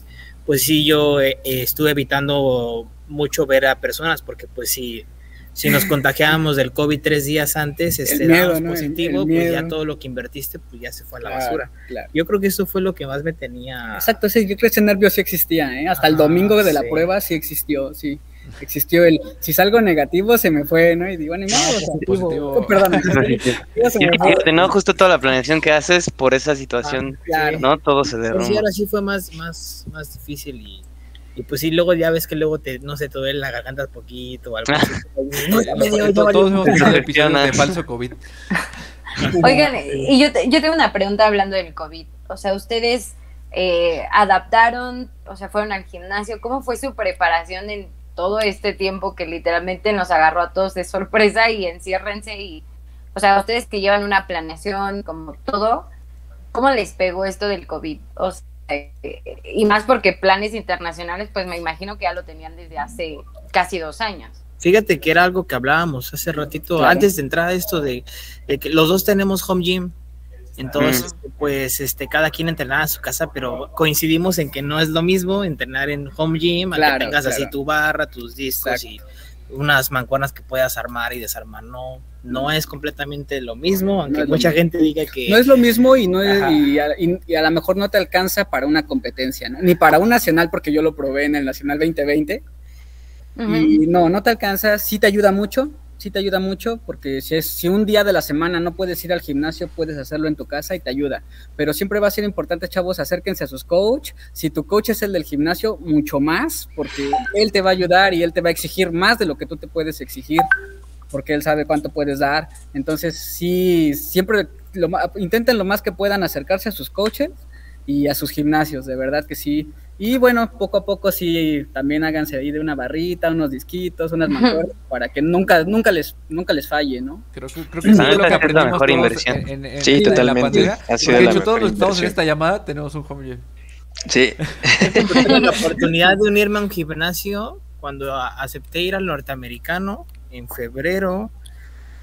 pues sí yo eh, estuve evitando mucho ver a personas porque pues sí si nos contagiábamos del COVID tres días antes, este, miedo, ¿no? positivo, el, el pues ya todo lo que invertiste, pues ya se fue a la claro, basura. Claro. Yo creo que eso fue lo que más me tenía. Exacto, sí, yo creo que ese nervio sí existía, ¿eh? Hasta el domingo de la sí. prueba sí existió, sí. existió el, si salgo negativo se me fue, ¿no? Y digo, ni modo, o sea, positivo. oh, perdón, Y ¿no? Justo toda la planeación que haces por esa situación, Ah, claro. ¿no? Todo se sí, derrumba. ahora sí fue más, más, más difícil y, y pues sí, luego ya ves que luego te, no sé, te duele la garganta poquito o algo así. No, ya me dio, ya Todos hemos tenido episodios de falso COVID. Oigan, y yo, te- yo tengo una pregunta hablando del COVID. O sea, ustedes eh, adaptaron, o sea, fueron al gimnasio. ¿Cómo fue su preparación en todo este tiempo que literalmente nos agarró a todos de sorpresa y enciérrense? Y, o sea, ustedes que llevan una planeación, como todo, ¿cómo les pegó esto del COVID? O sea, y más porque planes internacionales, pues me imagino que ya lo tenían desde hace casi dos años. Fíjate que era algo que hablábamos hace ratito, Claro. antes de entrar a esto de, de que los dos tenemos home gym. Entonces, pues, este, cada quien entrenaba en su casa, pero coincidimos en que no es lo mismo entrenar en home gym, a Claro, que tengas así tu barra, tus discos y unas mancuernas que puedas armar y desarmar. No, no es completamente lo mismo, aunque No mucha mismo. gente diga que No es lo mismo y no es- y, a, y- y a lo mejor no te alcanza para una competencia, ¿no? Ni para un nacional, porque yo lo probé en el Nacional 2020. Ujú. Y no, no te alcanza, sí te ayuda mucho, sí te ayuda mucho, porque si, es, si un día de la semana no puedes ir al gimnasio, puedes hacerlo en tu casa y te ayuda. Pero siempre va a ser importante, chavos, acérquense a sus coach. Si tu coach es el del gimnasio, mucho más, porque él te va a ayudar y él te va a exigir más de lo que tú te puedes exigir, porque él sabe cuánto puedes dar. Entonces, sí, siempre lo, ma- intenten lo más que puedan acercarse a sus coaches y a sus gimnasios, de verdad que sí. Y bueno, poco a poco sí, también háganse ahí de una barrita, unos disquitos, unas mancuernas, para que nunca, nunca les, nunca les falle, ¿no? Creo que, creo que fue lo que es la aprendimos mejor todos inversión. en- en- Sí, en la totalmente. pandemia. Ha sido Porque la de hecho todos los que estamos en esta llamada tenemos un home gym. Sí, tuve la oportunidad de unirme a un gimnasio cuando acepté ir al norteamericano en febrero.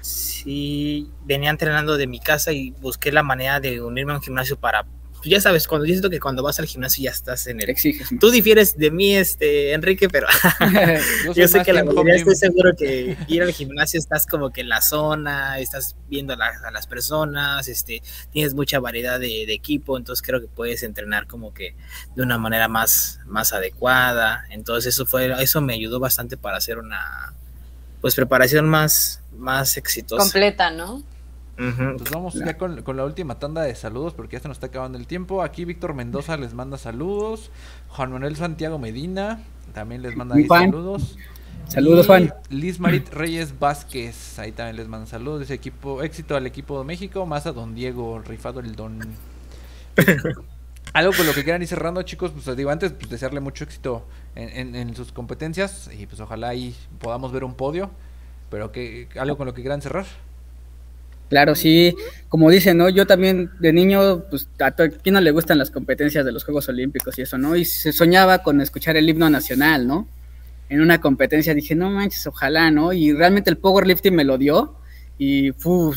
Sí, venía entrenando de mi casa y busqué la manera de unirme a un gimnasio para, pues ya sabes, cuando yo siento que cuando vas al gimnasio ya estás en el... exiges. Tú difieres de mí, este, Enrique, pero Yo, sé que la mayoría estoy seguro que ir al gimnasio estás como que en la zona, estás viendo a, la- a las personas, este, tienes mucha variedad de, de equipo, entonces creo que puedes entrenar como que de una manera más, más adecuada. Entonces eso fue, eso me ayudó bastante para hacer una pues preparación más, más exitosa. Completa, ¿no? Pues vamos ya con, con la última tanda de saludos porque ya se nos está acabando el tiempo. Aquí Víctor Mendoza les manda saludos. Juan Manuel Santiago Medina también les manda ahí saludos. Saludos, Y Juan. Liz Marit Reyes Vázquez, ahí también les manda saludos. Dice equipo, éxito al equipo de México, más a Don Diego, rifado el don. Algo con lo que quieran ir cerrando, chicos, pues digo, antes pues, desearle mucho éxito en, en- en sus competencias y pues ojalá ahí podamos ver un podio, pero que algo con lo que quieran cerrar. Claro, sí, como dicen, ¿no? Yo también de niño, pues a quién no le gustan las competencias de los Juegos Olímpicos y eso, ¿no? Y se soñaba con escuchar el himno nacional, ¿no? En una competencia dije, no manches, ojalá, ¿no? Y realmente el powerlifting me lo dio y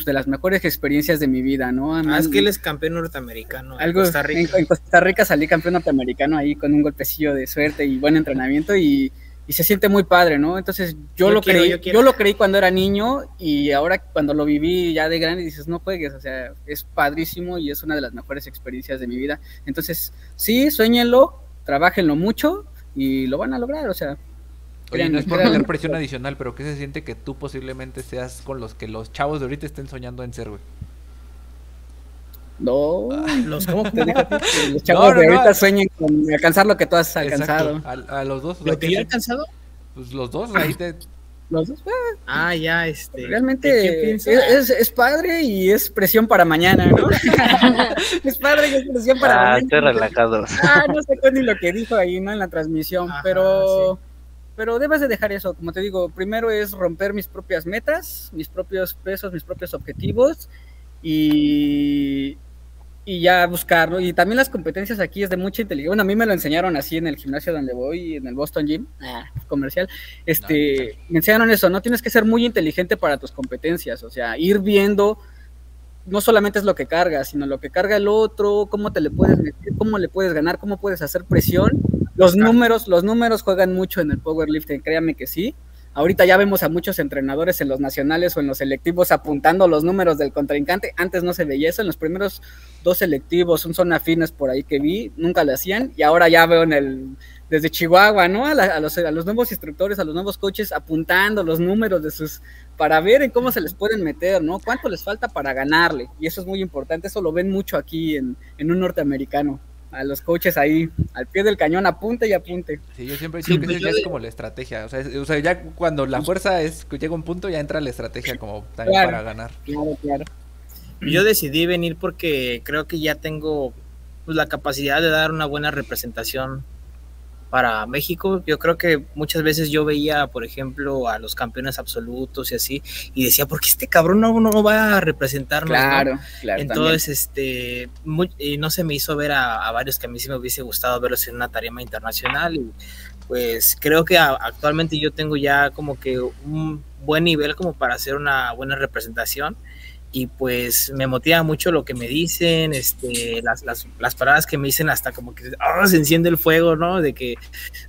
de las mejores experiencias de mi vida, ¿no? Ah, Además, es que él es campeón norteamericano. algo Costa Rica. En, en Costa Rica salí campeón norteamericano ahí con un golpecillo de suerte y buen entrenamiento y, y se siente muy padre, ¿no? Entonces yo, Yo lo quiero, creí, yo yo, lo creí cuando era niño y ahora cuando lo viví ya de grande dices, no juegues, o sea, es padrísimo y es una de las mejores experiencias de mi vida. Entonces, sí, sueñenlo, trabajenlo mucho y lo van a lograr, o sea, Oye, no es por meter presión adicional, pero ¿qué se siente que tú posiblemente seas con los que los chavos de ahorita estén soñando en ser, güey? no, Los, ¿cómo, los chavos no, de no. ahorita sueñen con alcanzar lo que tú has alcanzado. Exacto. A, a los dos. ¿Lo que yo he alcanzado? pues los dos, ahí te... Los dos, ah, Ah, ya, este. ¿qué Realmente es, es- es padre y es presión para mañana, ¿no? es padre y es presión para Ah, mañana. estoy relajado. Ah, no sé ni lo que dijo ahí, ¿no? En la transmisión, Ajá, pero... Pero debes de dejar eso, como te digo, primero es romper mis propias metas, mis propios pesos, mis propios objetivos y, y ya buscar, ¿no? Y también las competencias aquí es de mucha inteligencia. Bueno, a mí me lo enseñaron así en el gimnasio donde voy, en el Boston Gym, ah, comercial. Este, me enseñaron eso, no tienes que ser muy inteligente para tus competencias, o sea, ir viendo no solamente es lo que carga, sino lo que carga el otro, cómo te le puedes meter, cómo le puedes ganar, cómo puedes hacer presión. Los números, los números juegan mucho en el powerlifting, créanme que sí. Ahorita ya vemos a muchos entrenadores en los nacionales o en los selectivos apuntando los números del contrincante. Antes no se veía eso. En los primeros dos selectivos, un zona fitness por ahí que vi, nunca lo hacían. Y ahora ya veo en el desde Chihuahua, ¿no? A, la- a los, a los nuevos instructores, a los nuevos coaches, apuntando los números de sus, para ver en cómo se les pueden meter, ¿no? Cuánto les falta para ganarle. Y eso es muy importante, eso lo ven mucho aquí en, en un norteamericano. A los coaches ahí, al pie del cañón, apunte y apunte. Sí, yo siempre he Sí, que pues ya es como la estrategia. O sea, es- o sea, ya cuando la fuerza es que llega un punto, ya entra la estrategia como también Claro. para ganar. Claro, claro. Yo decidí venir porque creo que ya tengo pues, la capacidad de dar una buena representación para México. Yo creo que muchas veces yo veía, por ejemplo, a los campeones absolutos y así, y decía, ¿por qué este cabrón no, no va a representarnos? no?" Claro, claro. Entonces, este, muy- y no se me hizo ver a, a varios que a mí sí me hubiese gustado verlos en una tarima internacional. Y pues creo que a- actualmente yo tengo ya como que un buen nivel como para hacer una buena representación. Y pues me motiva mucho lo que me dicen, este, las, las, las palabras que me dicen hasta como que ah, se enciende el fuego, ¿no? De que,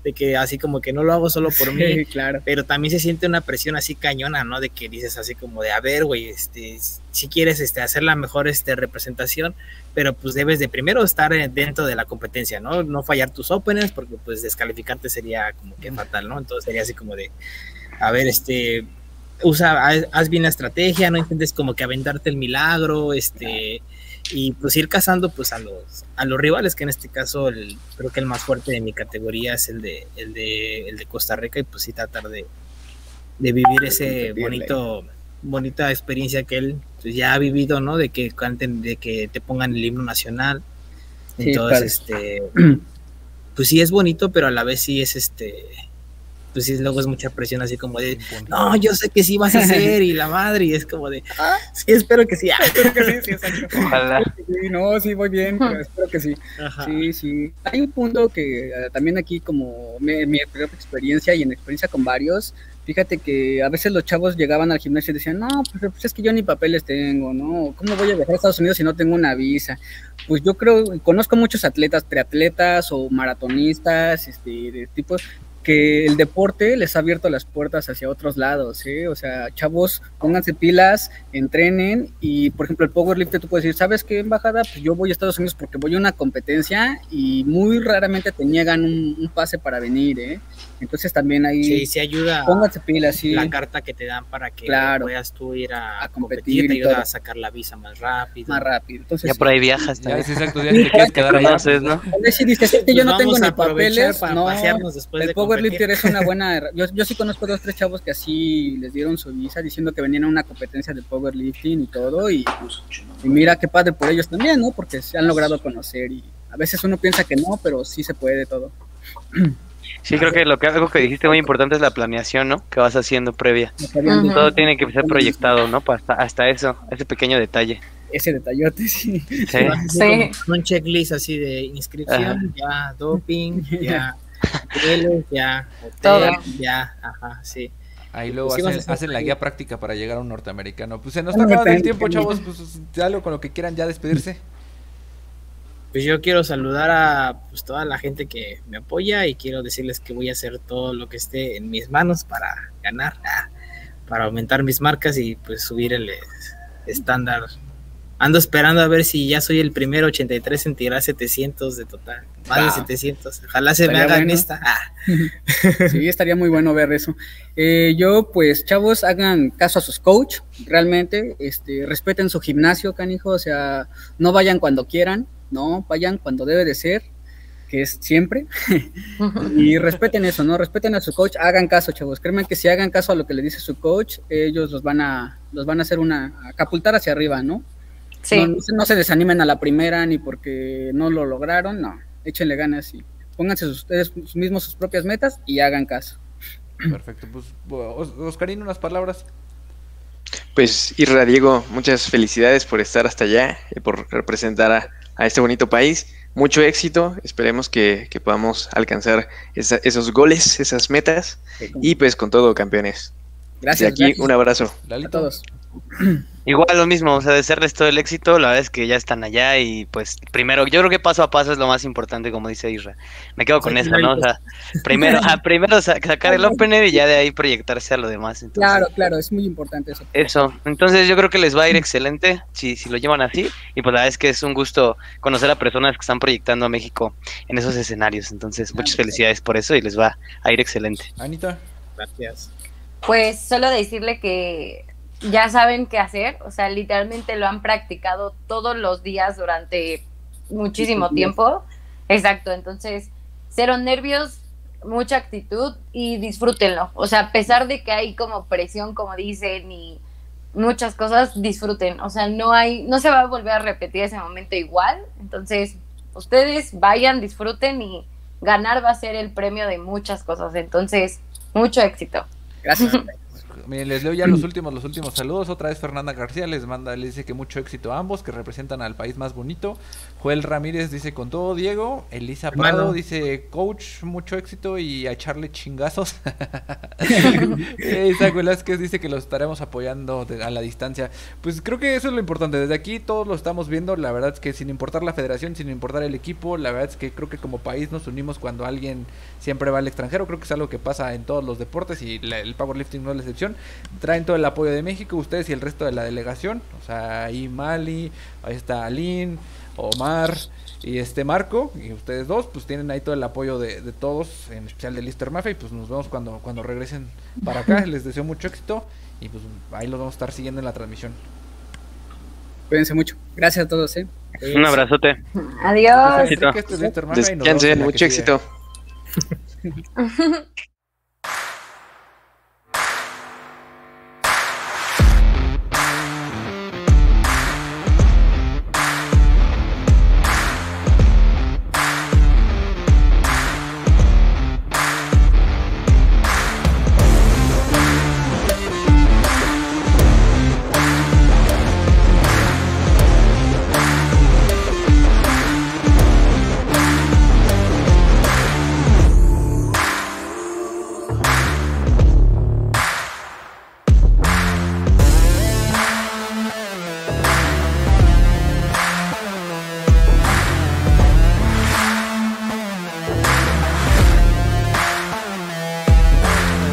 de que así como que no lo hago solo por mí. Sí, claro. pero también se siente una presión así cañona, ¿no? De que dices así como de, a ver, güey, este, si quieres este, hacer la mejor este, representación, pero pues debes de primero estar eh, dentro de la competencia, ¿no? No fallar tus openers, porque pues descalificarte sería como que fatal, ¿no? Entonces sería así como de, a ver, este, usa, haz, haz bien la estrategia, no intentes como que aventarte el milagro, este, y pues ir cazando pues a los, a los rivales, que en este caso el, creo que el más fuerte de mi categoría es el de, el de, el de Costa Rica, y pues sí tratar de, de vivir ese bonito, bonita experiencia que él pues, ya ha vivido, ¿no? De que canten, de que te pongan el himno nacional. Entonces, este, pues sí es bonito, pero a la vez sí es este, pues sí luego es mucha presión así como de, no, yo sé que sí vas a hacer y la madre, y es como de, sí, espero que sí. ah, Espero que sí, sí, exacto. Ojalá. Sí, no, sí, voy bien, pero espero que sí. Ajá. Sí, sí. Hay un punto que eh, también aquí, como me- mi propia experiencia y en experiencia con varios, fíjate que a veces los chavos llegaban al gimnasio y decían, no, pues, pues es que yo ni papeles tengo, ¿no? ¿Cómo voy a viajar a Estados Unidos si no tengo una visa? Pues yo creo, conozco muchos atletas, triatletas o maratonistas, este, de tipo que el deporte les ha abierto las puertas hacia otros lados, ¿eh? O sea, chavos, pónganse pilas, entrenen y, por ejemplo, el powerlifting tú puedes decir, ¿sabes qué, embajada? Pues yo voy a Estados Unidos porque voy a una competencia y muy raramente te niegan un, un pase para venir, ¿eh? Entonces también ahí, Sí, sí ayuda pónganse pilas, sí. la carta que te dan para que Claro. puedas tú ir a, A competir, competir te ayuda todo. a sacar la visa más rápido. más rápido. Entonces, Ya por ahí viajas. Ya, también. sí, exacto, ya te quieres quedar allá. Conoces, ¿no? si dices, es que yo Pues no tengo ni papeles, para no, pasearnos después el de powerlifter es una buena. Yo, yo sí conozco dos, tres chavos que así les dieron su visa diciendo que venían a una competencia de powerlifting y todo. Y, y mira qué padre por ellos también, ¿no? Porque se han logrado conocer y a veces uno piensa que no, pero sí se puede todo. Sí, creo que lo que algo que dijiste muy importante es la planeación, ¿no? Que vas haciendo previa. Todo tiene que ser proyectado, ¿no? Hasta, hasta eso, ese pequeño detalle. ese detallote, sí. Sí. Sí. Un checklist así de inscripción, ya doping, ya hoteles, ya hotel, Todo. ya, ajá, sí. Ahí luego Pues hacen, la guía práctica para llegar a un norteamericano. Pues se nos está acabando el tiempo, chavos. Pues algo con lo que quieran ya despedirse. Pues yo quiero saludar a pues, toda la gente que me apoya y quiero decirles que voy a hacer todo lo que esté en mis manos para ganar, ah, para aumentar mis marcas y pues subir el estándar. Ando esperando a ver si ya soy el primero 83 en tirar 700 de total. Más de Wow. 700. Ojalá se me hagan bueno. esta. Ah. Sí, estaría muy bueno ver eso. Eh, yo, pues, chavos, hagan caso a sus coach, realmente, este, respeten su gimnasio, canijo, o sea, no vayan cuando quieran, no, vayan cuando debe de ser, que es siempre, y respeten eso, ¿no? Respeten a su coach, hagan caso, chavos, créanme que si hagan caso a lo que le dice su coach, ellos los van a, los van a hacer una, a catapultar hacia arriba, ¿no? Sí. No, no se- no se desanimen a la primera ni porque no lo lograron, no, échenle ganas y pónganse ustedes mismos sus propias metas y hagan caso. Perfecto. Pues, Os- Oscarín, unas palabras. Pues Irra Diego, muchas felicidades por estar hasta allá y por representar a, a este bonito país. Mucho éxito, esperemos que, que podamos alcanzar esa- esos goles, esas metas y pues con todo campeones. Gracias, de aquí gracias un abrazo. a todos. Igual lo mismo, o sea, desearles todo el éxito, la verdad es que ya están allá y pues primero, yo creo que paso a paso es lo más importante, como dice Isra. Me quedo con Sí, eso, ¿no? O sea, primero, primero sa- sacar el opener y ya de ahí proyectarse a lo demás. Entonces, Claro, claro, es muy importante eso. Eso, entonces yo creo que les va a ir excelente si, si lo llevan así y pues la verdad es que es un gusto conocer a personas que están proyectando a México en esos escenarios, entonces muchas felicidades por eso y les va a ir excelente. Anita. Gracias. Pues solo decirle que ya saben qué hacer, o sea, literalmente lo han practicado todos los días durante muchísimo tiempo. Exacto, entonces, cero nervios, mucha actitud y disfrútenlo. O sea, a pesar de que hay como presión, como dicen, y muchas cosas, disfruten. O sea, no hay, no se va a volver a repetir ese momento igual. Entonces, ustedes vayan, disfruten y ganar va a ser el premio de muchas cosas. Entonces, mucho éxito. Gracias. Miren, les leo ya los últimos, los últimos saludos. Otra vez Fernanda García les manda, les dice que mucho éxito a ambos, que representan al país más bonito. Joel Ramírez dice con todo Diego. Elisa Hermano. Prado dice coach, mucho éxito y a echarle chingazos. Isaac Velázquez dice que los estaremos apoyando de- a la distancia. Pues creo que eso es lo importante. Desde aquí todos lo estamos viendo. La verdad es que sin importar la federación, sin importar el equipo, la verdad es que creo que como país nos unimos cuando alguien siempre va al extranjero. Creo que es algo que pasa en todos los deportes y la- el powerlifting no es la excepción. Traen todo el apoyo de México, ustedes y el resto de la delegación. O sea, ahí Mali, ahí está Aline, Omar y este Marco. Y ustedes dos, pues tienen ahí todo el apoyo de, de todos, en especial de Lister Mafia. Y pues nos vemos cuando, cuando regresen para acá. Les deseo mucho éxito y pues ahí los vamos a estar siguiendo en la transmisión. Cuídense mucho. Gracias a todos, ¿eh? Un abrazote. Adiós. Este es Lister Mafia y nos vemos Descansen, en la que mucho éxito.